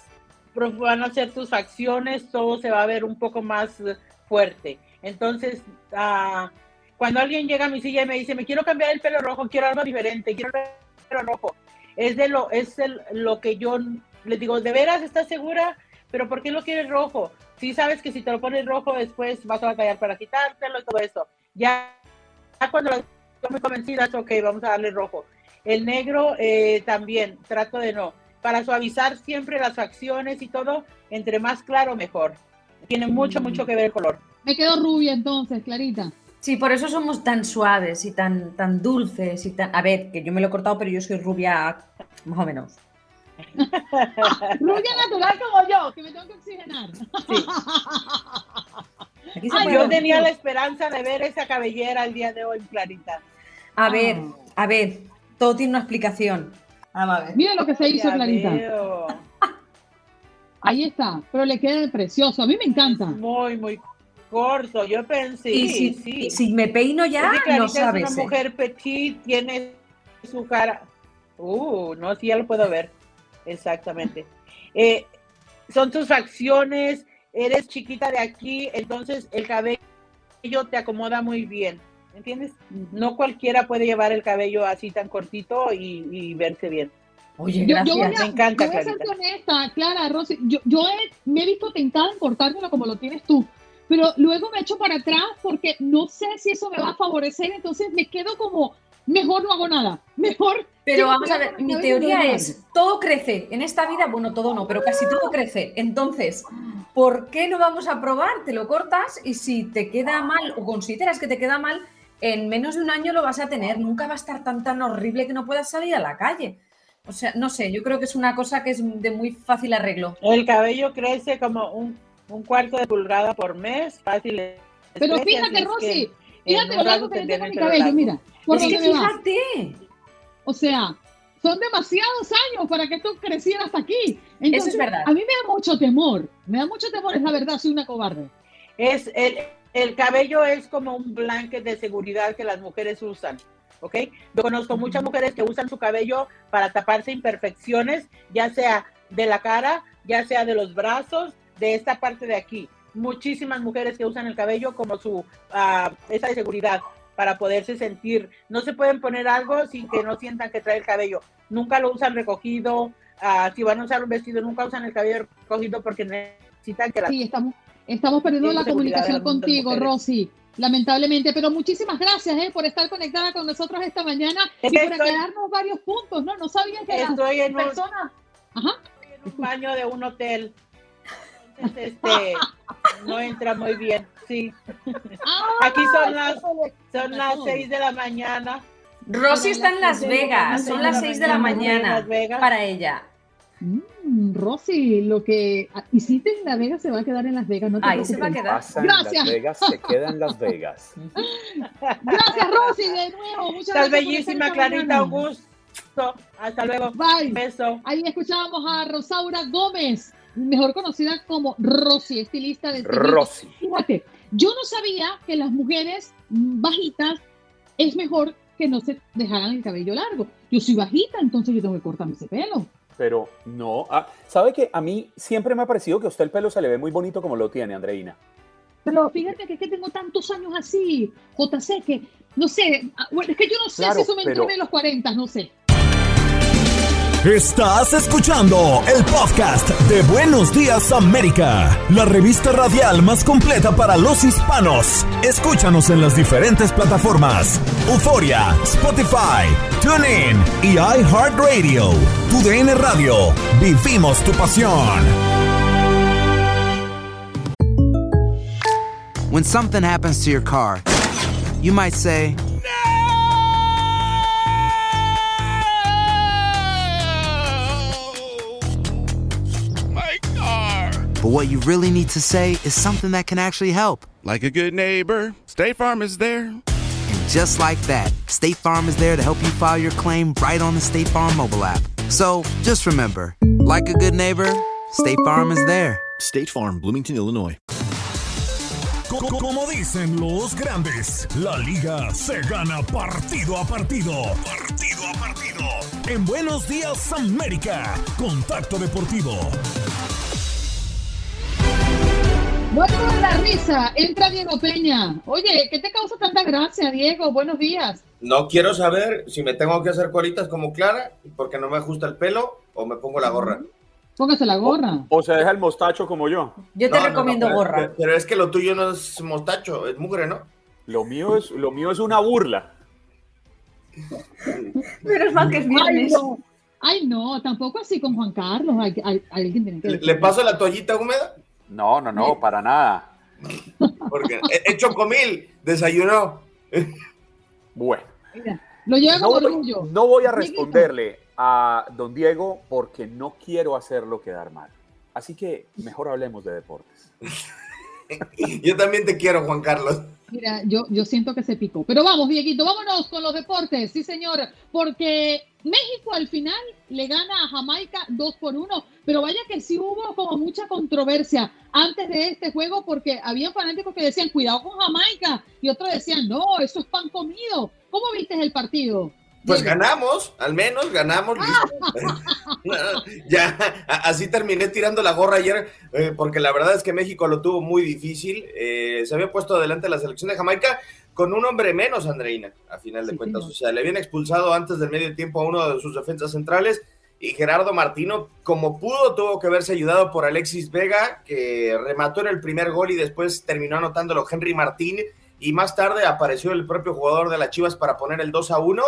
van a ser tus acciones, todo se va a ver un poco más fuerte. Entonces, ah, cuando alguien llega a mi silla y me dice, me quiero cambiar el pelo rojo, quiero algo diferente, quiero el pelo rojo, es de lo, es lo que yo le digo, ¿de veras estás segura? Pero ¿por qué lo quieres rojo? Si sabes que si te lo pones rojo después vas a batallar para quitártelo y todo eso. Ya, cuando estoy muy convencida, ok, vamos a darle rojo. El negro eh, también, trato de no para suavizar siempre las facciones y todo, entre más claro mejor. Tiene mucho, mm. mucho que ver el color. Me quedo rubia entonces, Clarita. Sí, por eso somos tan suaves y tan, tan dulces y tan... A ver, que yo me lo he cortado, pero yo soy rubia más o menos. rubia natural como yo, que me tengo que oxigenar. yo tenía la esperanza de ver esa cabellera el día de hoy, Clarita. A ver, ah. a ver, todo tiene una explicación. Mira lo que se hizo, Clarita. Ahí está, pero le queda precioso. A mí me encanta. muy, muy corto. Yo pensé. Y si, sí. si me peino ya, no sabes. Es una mujer petit, tiene su cara. Uh, no, sí, ya lo puedo ver. Exactamente. Eh, son tus facciones, eres chiquita de aquí, entonces el cabello te acomoda muy bien. ¿Entiendes? No cualquiera puede llevar el cabello así tan cortito y, verse bien. Oye, gracias. me encanta, yo voy a ser honesta, Clara, Rosy, yo, yo me he visto tentada en cortármelo como lo tienes tú, pero luego me echo para atrás porque no sé si eso me va a favorecer, entonces me quedo como, mejor no hago nada, mejor... Pero vamos a ver, mi teoría es, todo crece, en esta vida, bueno, todo no, pero casi todo crece, entonces ¿por qué no vamos a probar? Te lo cortas y si te queda mal o consideras que te queda mal, en menos de un año lo vas a tener. Nunca va a estar tan tan horrible que no puedas salir a la calle. O sea, no sé, yo creo que es una cosa que es de muy fácil arreglo. El cabello crece como un, cuarto de pulgada por mes, fácil. Pero fíjate, Rosy, fíjate lo largo que tengo mi cabello, mira. Es que fíjate. O sea, son demasiados años para que esto creciera hasta aquí. Eso es verdad. A mí me da mucho temor, me da mucho temor, es la verdad, soy una cobarde. Es el, el cabello es como un blanket de seguridad que las mujeres usan. ¿ok? Yo conozco muchas mujeres que usan su cabello para taparse imperfecciones, ya sea de la cara, ya sea de los brazos, de esta parte de aquí. Muchísimas mujeres que usan el cabello como su, uh, esa de seguridad para poderse sentir. No se pueden poner algo sin que no sientan que trae el cabello. Nunca lo usan recogido. Ah, si van a usar un vestido, nunca usan el cabello recogido porque necesitan que la... Sí, estamos, estamos perdiendo la comunicación contigo, Rosy. Lamentablemente, pero muchísimas gracias eh, por estar conectada con nosotros esta mañana y por aclararnos varios puntos, ¿no? No sabía que estoy en persona. Ajá. en un baño de un hotel. Entonces, este, no entra muy bien. Sí. Ah, Aquí son las, son las 6 de la mañana. Rosy está en Las Vegas, son las 6 de la mañana para ella. Mm, Rosy, lo que hiciste en Las Vegas se va a quedar en Las Vegas, no te Ahí se va a quedar. Gracias. Las Vegas se queda en Las Vegas. gracias, Rosy, de nuevo. Muchas Estás bellísima, Clarita Augusto. Hasta luego. Bye. Beso. Ahí escuchábamos a Rosaura Gómez, mejor conocida como Rosy, estilista de Rosy. Fíjate, yo no sabía que las mujeres bajitas es mejor que no se dejaran el cabello largo. Yo soy bajita, entonces yo tengo que cortarme ese pelo. Pero no, ah, ¿sabe que a mí siempre me ha parecido que a usted el pelo se le ve muy bonito como lo tiene, Andreina? Pero fíjate que es que tengo tantos años así, JC, que no sé, ah, es que yo no sé si eso me entró en los 40, no sé. Estás escuchando el podcast de Buenos Días América, la revista radial más completa para los hispanos. Escúchanos en las diferentes plataformas: Euforia, Spotify, TuneIn y iHeartRadio. Tu DN Radio. Vivimos tu pasión. When something happens to your car, you might say. But what you really need to say is something that can actually help. Like a good neighbor, State Farm is there. And just like that, State Farm is there to help you file your claim right on the State Farm mobile app. So just remember, like a good neighbor, State Farm is there. State Farm, Bloomington, Illinois. Como dicen los grandes, la liga se gana partido a partido. Partido a partido. En Buenos Días América, Contacto Deportivo. Bueno, de la risa, entra Diego Peña. Oye, ¿qué te causa tanta gracia, Diego? Buenos días. No quiero saber si me tengo que hacer colitas como Clara porque no me ajusta el pelo o me pongo la gorra. Póngase la gorra. O, se deja el mostacho como yo. Yo te recomiendo gorra. Pero, es que lo tuyo no es mostacho, es mugre, ¿no? Lo mío es, lo mío es una burla. pero es más que es viernes. Ay no. tampoco así con Juan Carlos. ¿Le paso la toallita húmeda? No, no, no, para nada. Porque he hecho comil, desayunó. Bueno. lo llevo no, orgullo. No voy a responderle a don Diego porque no quiero hacerlo quedar mal. Así que mejor hablemos de deportes. Yo también te quiero, Juan Carlos. Mira, yo, yo siento que se picó. Pero vamos, Dieguito, vámonos con los deportes, sí, señor, porque México al final le gana a Jamaica 2 por 1, pero vaya que sí hubo como mucha controversia antes de este juego porque había fanáticos que decían, cuidado con Jamaica, y otros decían, no, eso es pan comido. ¿Cómo viste el partido? Pues ganamos, al menos ganamos. ya, así terminé tirando la gorra ayer, eh, porque la verdad es que México lo tuvo muy difícil. Eh, se había puesto adelante la selección de Jamaica con un hombre menos, Andreina, a final de cuentas. O sea, le habían expulsado antes del medio tiempo a uno de sus defensas centrales y Gerardo Martino, como pudo, tuvo que verse ayudado por Alexis Vega, que remató en el primer gol y después terminó anotándolo Henry Martín. Y más tarde apareció el propio jugador de las Chivas para poner el 2 a 1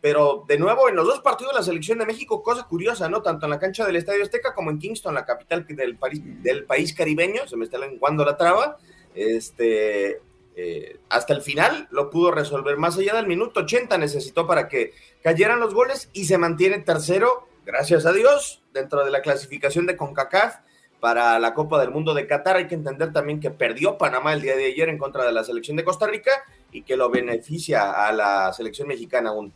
pero de nuevo, en los dos partidos de la selección de México, cosa curiosa, ¿no? Tanto en la cancha del Estadio Azteca como en Kingston, la capital del país, del país caribeño, se me está lenguando la traba. Este, eh, hasta el final lo pudo resolver. Más allá del minuto 80 necesitó para que cayeran los goles y se mantiene tercero, gracias a Dios, dentro de la clasificación de CONCACAF para la Copa del Mundo de Qatar. Hay que entender también que perdió Panamá el día de ayer en contra de la selección de Costa Rica y que lo beneficia a la selección mexicana aún.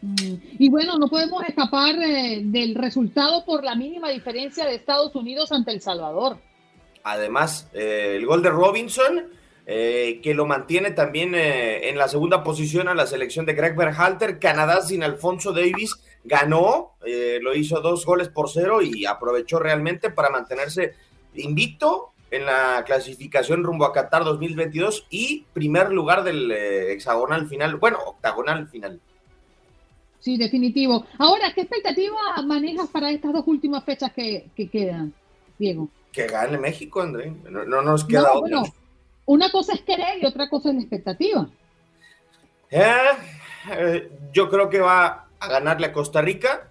Mm, y bueno, no podemos escapar eh, del resultado por la mínima diferencia de Estados Unidos ante El Salvador. Además, eh, el gol de Robinson, eh, que lo mantiene también en la segunda posición a la selección de Greg Berhalter. Canadá sin Alfonso Davis ganó, lo hizo dos goles por cero y aprovechó realmente para mantenerse invicto en la clasificación rumbo a Qatar 2022 y primer lugar del hexagonal final, bueno, octagonal final. Sí, definitivo. Ahora, ¿qué expectativa manejas para estas dos últimas fechas que, quedan, Diego? Que gane México, André. No, nos queda otra. Una cosa es querer y otra cosa es la expectativa. Eh, eh, yo creo que va a ganarle a Costa Rica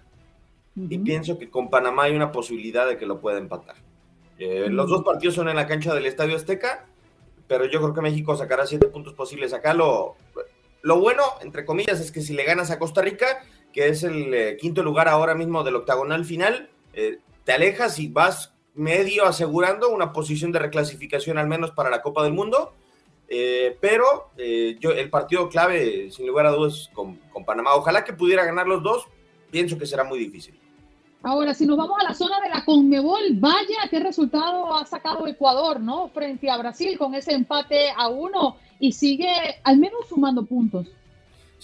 y pienso que con Panamá hay una posibilidad de que lo pueda empatar. Eh, los dos partidos son en la cancha del Estadio Azteca, pero yo creo que México sacará siete puntos posibles. Acá lo, lo bueno, entre comillas, es que si le ganas a Costa Rica, que es el quinto lugar ahora mismo del octagonal final, te alejas y vas medio asegurando una posición de reclasificación al menos para la Copa del Mundo. Eh, pero yo, el partido clave, sin lugar a dudas, con, con Panamá. Ojalá que pudiera ganar los dos. Pienso que será muy difícil. Ahora, si nos vamos a la zona de la Conmebol, vaya qué resultado ha sacado Ecuador, ¿no? Frente a Brasil con ese empate a uno y sigue al menos sumando puntos.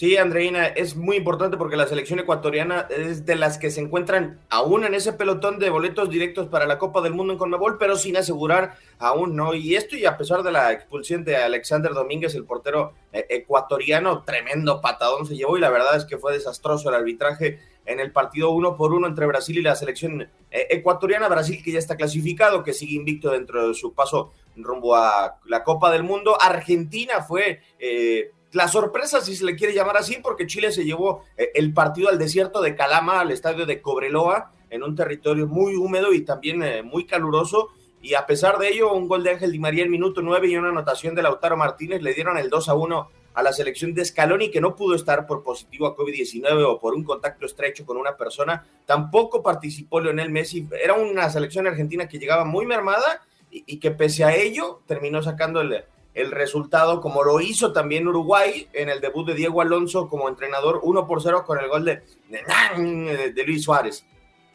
Sí, Andreina, es muy importante porque la selección ecuatoriana es de las que se encuentran aún en ese pelotón de boletos directos para la Copa del Mundo en Conmebol, pero sin asegurar aún no. Y esto y a pesar de la expulsión de Alexander Domínguez, el portero eh, ecuatoriano, tremendo patadón se llevó y la verdad es que fue desastroso el arbitraje en el partido uno por uno entre Brasil y la selección eh, ecuatoriana. Brasil que ya está clasificado, que sigue invicto dentro de su paso rumbo a la Copa del Mundo. Argentina fue eh, la sorpresa, si se le quiere llamar así, porque Chile se llevó eh, el partido al desierto de Calama, al estadio de Cobreloa, en un territorio muy húmedo y también muy caluroso. Y a pesar de ello, un gol de Ángel Di María en minuto nueve y una anotación de Lautaro Martínez le dieron el 2 a 1 a la selección de Scaloni, que no pudo estar por positivo a COVID-19 o por un contacto estrecho con una persona. Tampoco participó Leonel Messi. Era una selección argentina que llegaba muy mermada y, que pese a ello terminó sacando el, el, resultado, como lo hizo también Uruguay en el debut de Diego Alonso como entrenador, 1 por 0 con el gol de, de, de Luis Suárez.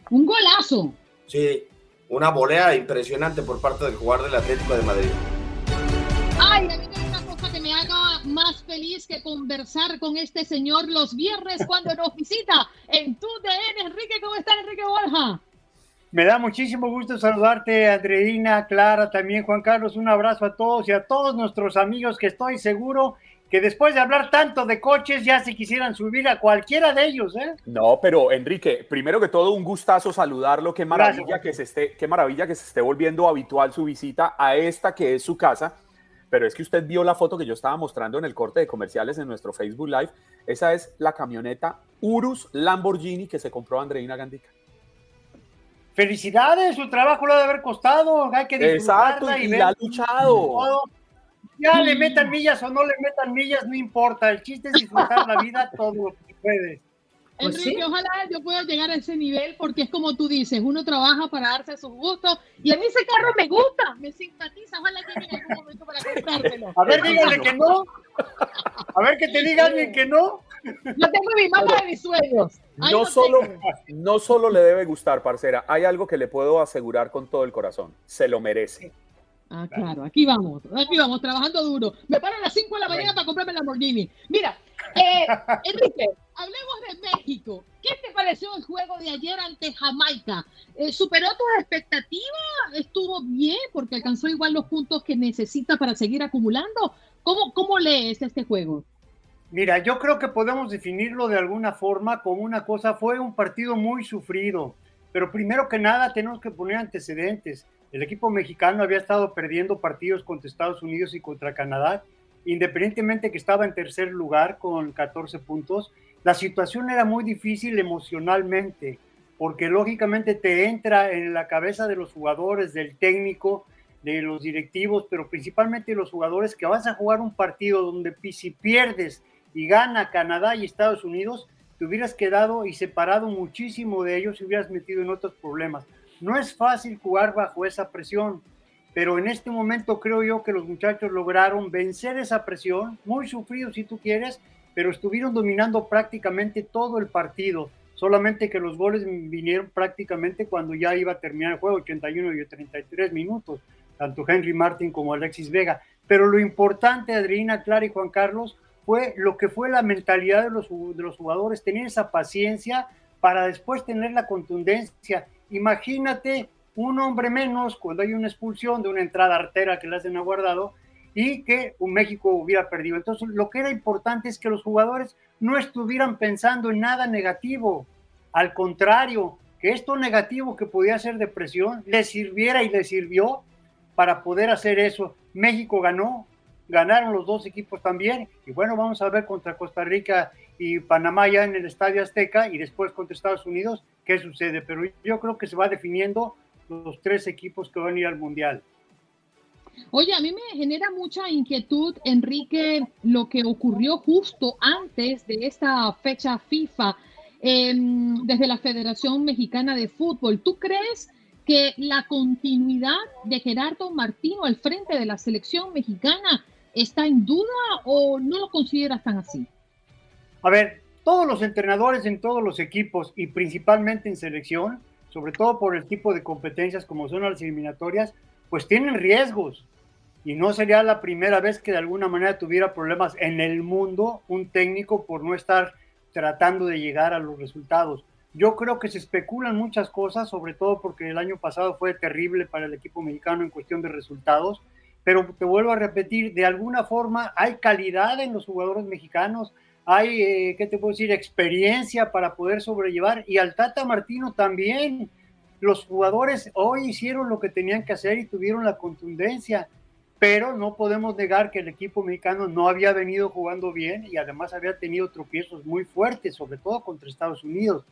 Un golazo. Sí, una volea impresionante por parte del jugador del Atlético de Madrid. Ay, me haga más feliz que conversar con este señor los viernes cuando nos visita en tu DN. Enrique, ¿cómo estás, Enrique Borja? Me da muchísimo gusto saludarte, Andreina, Clara, también Juan Carlos. Un abrazo a todos y a todos nuestros amigos que estoy seguro que después de hablar tanto de coches ya se quisieran subir a cualquiera de ellos, ¿eh? No, pero Enrique, primero que todo un gustazo saludarlo, qué maravilla que se esté, qué maravilla que se esté volviendo habitual su visita a esta que es su casa pero es que usted vio la foto que yo estaba mostrando en el corte de comerciales en nuestro Facebook Live. Esa es la camioneta Urus Lamborghini que se compró Andreina Gandica. Felicidades, su trabajo lo ha de haber costado, hay que Exacto, y, y ha luchado. Ya le metan millas o no le metan millas, no importa, el chiste es disfrutar la vida todo lo que puedes. Pues Enrique, ojalá yo pueda llegar a ese nivel porque es como tú dices, uno trabaja para darse sus gustos y a mí ese carro me gusta, me simpatiza, ojalá que en algún momento para comprártelo. A ver, dígale que no. A ver que te diga alguien que no. Yo tengo mi mapa de mis sueños. No solo, no solo le debe gustar, parcera, hay algo que le puedo asegurar con todo el corazón, se lo merece. Ah, claro, aquí vamos, aquí vamos, trabajando duro. Me paro a las 5 de la mañana para comprarme la Lamborghini. Mira, eh, Enrique, hablemos de México. ¿Qué te pareció el juego de ayer ante Jamaica? Eh, ¿Superó tus expectativas? ¿Estuvo bien porque alcanzó igual los puntos que necesita para seguir acumulando? ¿Cómo, cómo lees este juego? Mira, yo creo que podemos definirlo de alguna forma como una cosa, fue un partido muy sufrido, pero primero que nada tenemos que poner antecedentes. El equipo mexicano había estado perdiendo partidos contra Estados Unidos y contra Canadá, independientemente que estaba en tercer lugar con 14 puntos, la situación era muy difícil emocionalmente, porque lógicamente te entra en la cabeza de los jugadores, del técnico, de los directivos, pero principalmente de los jugadores que vas a jugar un partido donde si pierdes y gana Canadá y Estados Unidos, te hubieras quedado y separado muchísimo de ellos y hubieras metido en otros problemas. No es fácil jugar bajo esa presión, pero en este momento creo yo que los muchachos lograron vencer esa presión, muy sufrido si tú quieres, pero estuvieron dominando prácticamente todo el partido, solamente que los goles vinieron prácticamente cuando ya iba a terminar el juego, 81 y 33 minutos, tanto Henry Martin como Alexis Vega. Pero lo importante, Adriana, Clara y Juan Carlos, fue lo que fue la mentalidad de los, de los jugadores, tener esa paciencia para después tener la contundencia. Imagínate un hombre menos cuando hay una expulsión de una entrada artera que le hacen aguardado y que un México hubiera perdido. Entonces, lo que era importante es que los jugadores no estuvieran pensando en nada negativo, al contrario, que esto negativo que podía ser depresión les sirviera y les sirvió para poder hacer eso. México ganó, ganaron los dos equipos también, y bueno, vamos a ver contra Costa Rica y Panamá ya en el Estadio Azteca y después contra Estados Unidos qué sucede, pero yo creo que se va definiendo los tres equipos que van a ir al Mundial. Oye, a mí me genera mucha inquietud, Enrique, lo que ocurrió justo antes de esta fecha FIFA em, desde la Federación Mexicana de Fútbol. ¿Tú crees que la continuidad de Gerardo Martino al frente de la selección mexicana está en duda o no lo consideras tan así? A ver, todos los entrenadores en todos los equipos y principalmente en selección, sobre todo por el tipo de competencias como son las eliminatorias, pues tienen riesgos. Y no sería la primera vez que de alguna manera tuviera problemas en el mundo un técnico por no estar tratando de llegar a los resultados. Yo creo que se especulan muchas cosas, sobre todo porque el año pasado fue terrible para el equipo mexicano en cuestión de resultados, pero te vuelvo a repetir, de alguna forma hay calidad en los jugadores mexicanos, hay, eh, ¿qué te puedo decir?, experiencia para poder sobrellevar, y al Tata Martino también, los jugadores hoy hicieron lo que tenían que hacer y tuvieron la contundencia, pero no podemos negar que el equipo mexicano no había venido jugando bien y además había tenido tropiezos muy fuertes, sobre todo contra Estados Unidos.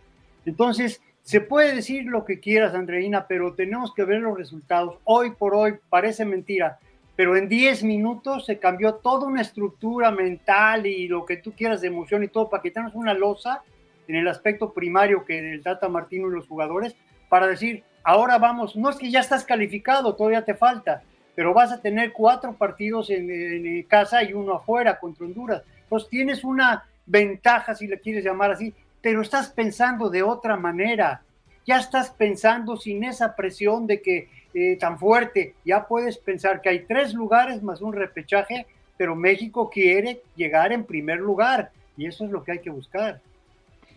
Entonces, se puede decir lo que quieras, Andreina, pero tenemos que ver los resultados. Hoy por hoy parece mentira, pero en 10 minutos se cambió toda una estructura mental y lo que tú quieras de emoción y todo para quitarnos una losa en el aspecto primario que el Tata Martino y los jugadores para decir, ahora vamos, no es que ya estás calificado, todavía te falta, pero vas a tener cuatro partidos en, casa y uno afuera contra Honduras. Pues tienes una ventaja, si le quieres llamar así, pero estás pensando de otra manera. Ya estás pensando sin esa presión de que eh, tan fuerte. Ya puedes pensar que hay tres lugares más un repechaje, pero México quiere llegar en primer lugar y eso es lo que hay que buscar.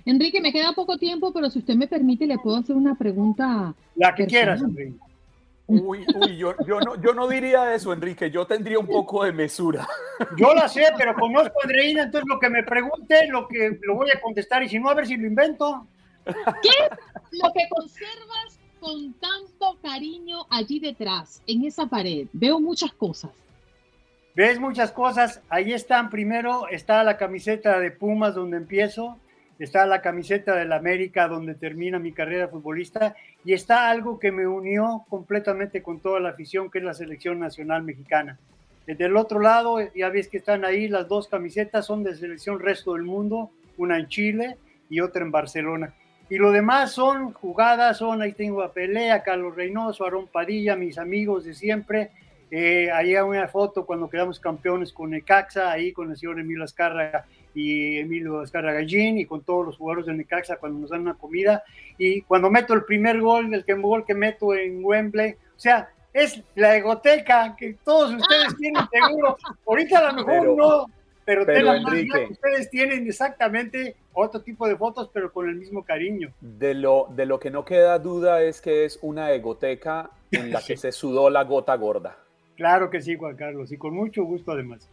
Enrique, me queda poco tiempo, pero si usted me permite, le puedo hacer una pregunta. La que quieras, Enrique. Uy, uy, yo, no, yo no diría eso, Enrique. Yo tendría un poco de mesura. Yo la sé, pero conozco a Andreina, entonces lo que me pregunte, lo que lo voy a contestar, y si no, a ver si lo invento. ¿Qué es lo que conservas con tanto cariño allí detrás, en esa pared? Veo muchas cosas. Ves muchas cosas. Ahí están. Primero está la camiseta de Pumas donde empiezo está la camiseta del América donde termina mi carrera futbolista y está algo que me unió completamente con toda la afición que es la selección nacional mexicana. Del otro lado, ya ves que están ahí las dos camisetas, son de selección resto del mundo, una en Chile y otra en Barcelona. Y lo demás son jugadas, son, ahí tengo a Pelea, Carlos Reynoso, Aarón Padilla, mis amigos de siempre. Eh, ahí hay una foto cuando quedamos campeones con Necaxa, ahí con el señor Emilio Azcárraga y Emilio Gallín y con todos los jugadores de Necaxa cuando nos dan una comida y cuando meto el primer gol, el gol que meto en Wembley, o sea, es la egoteca que todos ustedes tienen seguro. Ahorita a lo mejor no, pero, ustedes tienen exactamente otro tipo de fotos, pero con el mismo cariño. De lo, de lo que no queda duda es que es una egoteca en la que se sudó la gota gorda. Claro que sí, Juan Carlos, y con mucho gusto además.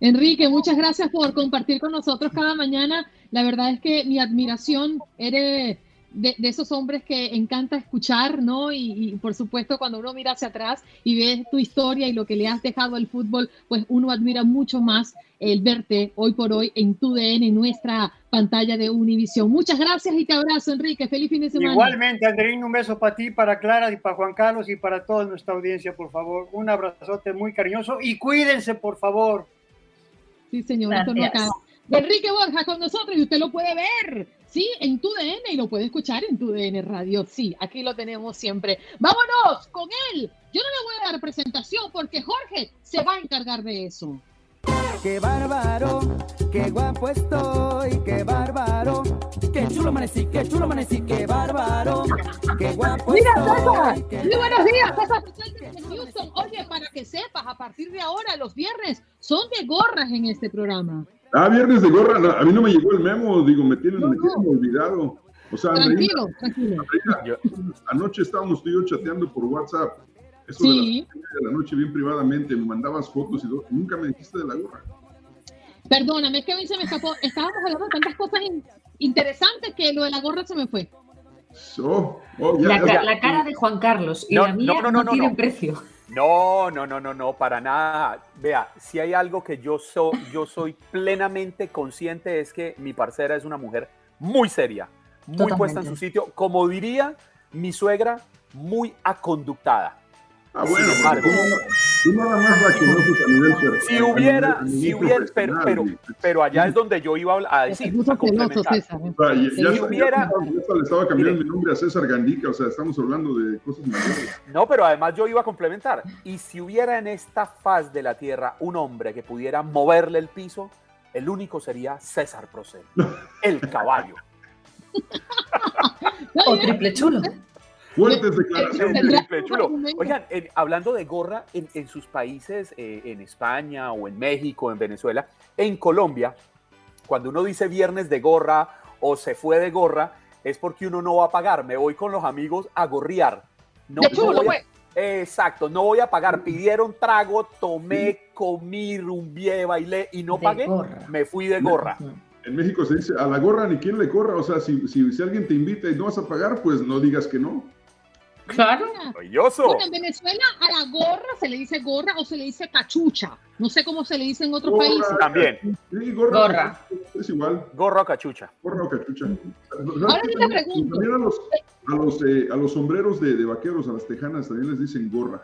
Enrique, muchas gracias por compartir con nosotros cada mañana. La verdad es que mi admiración eres de, esos hombres que encanta escuchar, ¿no? Y, por supuesto cuando uno mira hacia atrás y ve tu historia y lo que le has dejado al fútbol, pues uno admira mucho más el verte hoy por hoy en tu DN, en nuestra pantalla de Univisión. Muchas gracias y te abrazo, Enrique. Feliz fin de semana. Igualmente, Andreín, un beso para ti, para Clara y para Juan Carlos y para toda nuestra audiencia, por favor. Un abrazote muy cariñoso y cuídense, por favor. Sí, señor, esto no acaba. Enrique Borja con nosotros y usted lo puede ver Sí, en tu DN y lo puede escuchar en tu DN Radio. Sí, aquí lo tenemos siempre. Vámonos con él. Yo no le voy a dar presentación porque Jorge se va a encargar de eso. Qué bárbaro, qué guapo estoy, qué bárbaro, qué chulo amanecí, qué chulo amanecí, qué bárbaro, qué guapo Mira, César, muy buenos días, César Houston. Oye, para que sepas, a partir de ahora, los viernes son de gorras en este programa. Ah, viernes de gorra, a mí no me llegó el memo, digo, me tienen, olvidado. O sea, tranquilo, tranquilo. anoche estábamos tú y yo chateando por WhatsApp. Eso sí. de, la, noche bien privadamente, me mandabas fotos y nunca me dijiste de la gorra. Perdóname, es que a mí se me escapó. Estábamos hablando de tantas cosas interesantes que lo de la gorra se me fue. Oh, la, cara de Juan Carlos y la mía no, no, no, tienen precio. No, no, no, no, no, para nada. Vea, si hay algo que yo, yo soy plenamente consciente es que mi parcera es una mujer muy seria, muy puesta en su sitio, como diría mi suegra, muy aconductada. Ah, bueno, tú nada más la conoces a nivel personal. Si hubiera, si hubiera, pero, pero, pero, allá es donde yo iba a decir, a complementar. ¿eh? O sea, ya, si ya, hubiera... Ya, le estaba cambiando mi nombre a César Gandica, o sea, estamos hablando de cosas mayores. No, pero además yo iba a complementar. Y si hubiera en esta faz de la tierra un hombre que pudiera moverle el piso, el único sería César Procel, el caballo. o triple chulo. Fuertes declaraciones. Oigan, hablando de gorra, en, sus países, eh, en España o en México, en Venezuela, en Colombia, cuando uno dice viernes de gorra o se fue de gorra, es porque uno no va a pagar. Me voy con los amigos a gorriar. No, exacto, no voy a pagar. Pidieron trago, tomé, comí, rumbié, bailé y no pagué. Me fui de gorra. En México se dice a la gorra ni quien le corra. O sea, si, si, si alguien te invita y no vas a pagar, pues no digas que no. Claro. en Venezuela a la gorra se le dice gorra o se le dice cachucha. No sé cómo se le dice en otros países. También. Sí, gorra, Es igual. Gorra o cachucha. Gorra o cachucha. Ahora te pregunto. También a los, a los, eh, a los sombreros de, de, vaqueros, a las tejanas, también les dicen gorra.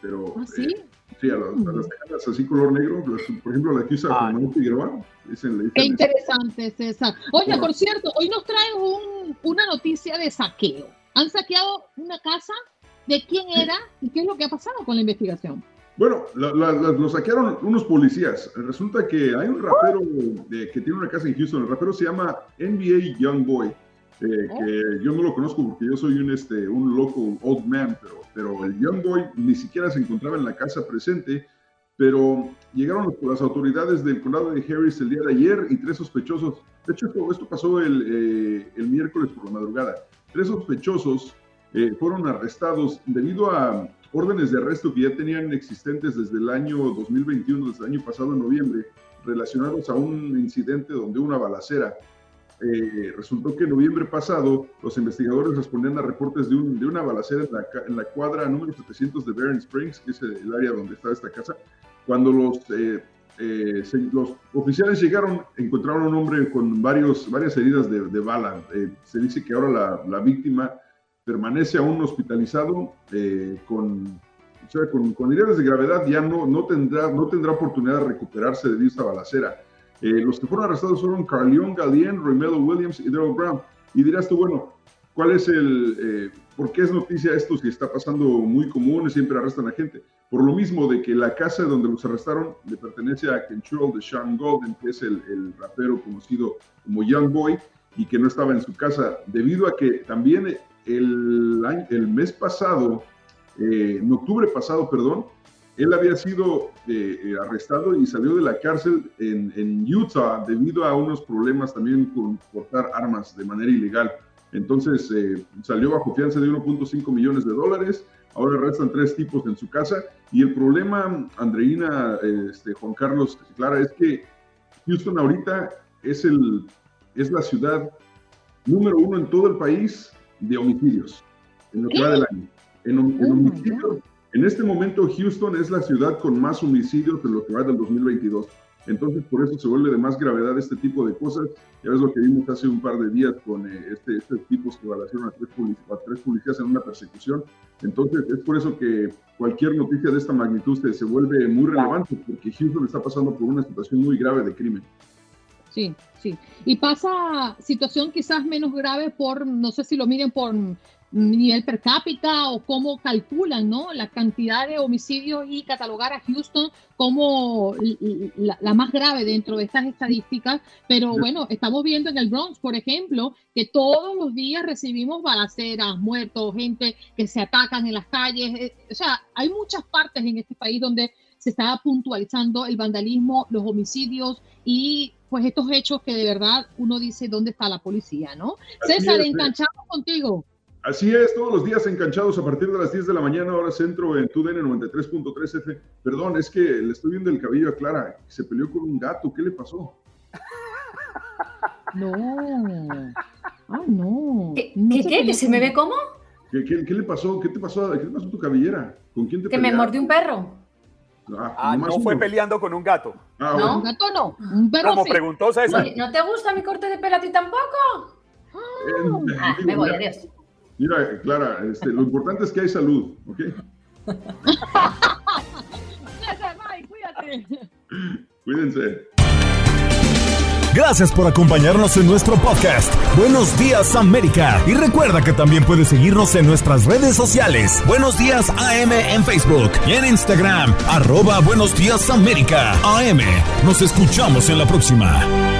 Pero, ¿Ah, sí? Eh, sí, a las, a las, tejanas así color negro, por ejemplo, la que usa ah. Figueroa. Dicen, le dicen Qué interesante, César. Oye, por cierto, hoy nos trae un, una noticia de saqueo. Han saqueado una casa de quién era y qué es lo que ha pasado con la investigación. Bueno, lo saquearon unos policías. Resulta que hay un rapero que tiene una casa en Houston. El rapero se llama NBA Young Boy. Eh, oh. que yo no lo conozco porque yo soy un, este, un loco old man, pero, pero el Young Boy ni siquiera se encontraba en la casa presente. Pero llegaron las autoridades del condado de Harris el día de ayer y tres sospechosos. De hecho, esto, pasó el, eh, el miércoles por la madrugada. Tres sospechosos eh, fueron arrestados debido a órdenes de arresto que ya tenían existentes desde el año 2021, desde el año pasado en noviembre, relacionados a un incidente donde una balacera. Eh, resultó que en noviembre pasado los investigadores respondían a reportes de, un, de una balacera en la, en la, cuadra número 700 de Barron Springs, que es el área donde está esta casa. Cuando los, eh, los oficiales llegaron, encontraron a un hombre con varios, varias heridas de, de bala. se dice que ahora la, la víctima permanece aún hospitalizado eh, con, o sea, con, con, heridas de gravedad, ya no, no, tendrá, no tendrá oportunidad de recuperarse de esta balacera. Eh, los que fueron arrestados fueron Carleon Galien, Romelo Williams y Daryl Brown. Y dirás tú, bueno, ¿cuál es el, eh, por qué es noticia esto si está pasando muy común y siempre arrestan a gente? Por lo mismo de que la casa donde los arrestaron le pertenece a Control de Sean Golden, que es el, el rapero conocido como Young Boy, y que no estaba en su casa, debido a que también el, el mes pasado, eh, en octubre pasado, perdón, él había sido eh, arrestado y salió de la cárcel en, en, Utah debido a unos problemas también con portar armas de manera ilegal. Entonces salió bajo fianza de 1.5 millones de dólares. Ahora restan tres tipos en su casa. Y el problema, Andreina, este, Juan Carlos, Clara, es que Houston ahorita es, el, es la ciudad número uno en todo el país de homicidios en lo que va del año. En, en, oh homicidios, en este momento Houston es la ciudad con más homicidios en lo que va del 2022. Entonces, por eso se vuelve de más gravedad este tipo de cosas. Ya ves lo que vimos hace un par de días con eh, este, este tipos que balacearon a tres, a tres policías en una persecución. Entonces, es por eso que cualquier noticia de esta magnitud se, se vuelve muy relevante, porque Houston está pasando por una situación muy grave de crimen. Sí, sí. Y pasa situación quizás menos grave por, no sé si lo miren por nivel per cápita o cómo calculan ¿no? la cantidad de homicidios y catalogar a Houston como la, más grave dentro de estas estadísticas. Pero bueno, estamos viendo en el Bronx, por ejemplo, que todos los días recibimos balaceras, muertos, gente que se atacan en las calles. Eh, o sea, hay muchas partes en este país donde se está puntualizando el vandalismo, los homicidios y pues estos hechos que de verdad uno dice dónde está la policía, ¿no? César, enganchamos contigo. Así es, todos los días enganchados a partir de las 10 de la mañana, hora centro en TUDN 93.3 F. Perdón, es que le estoy viendo el cabello a Clara, se peleó con un gato, ¿qué le pasó? No. Ah, no. ¿Qué? ¿Qué? ¿Que se me ve cómo? ¿Qué, qué, qué le pasó? ¿Qué te pasó? ¿Qué te pasó a tu cabellera? ¿Con quién te Que me mordió un perro. Ah, ah no fue peleando con un gato. Ah, no, un gato no. Un perro Como preguntó César. ¿No te gusta mi corte de pelo a ti tampoco? Eh, ah, me voy, adiós. Mira, Clara, este, lo importante es que hay salud, ¿ok? cuídate. Cuídense. Gracias por acompañarnos en nuestro podcast. Buenos días América. Y recuerda que también puedes seguirnos en nuestras redes sociales. Buenos días AM en Facebook y en Instagram. Arroba Buenos días América. AM. Nos escuchamos en la próxima.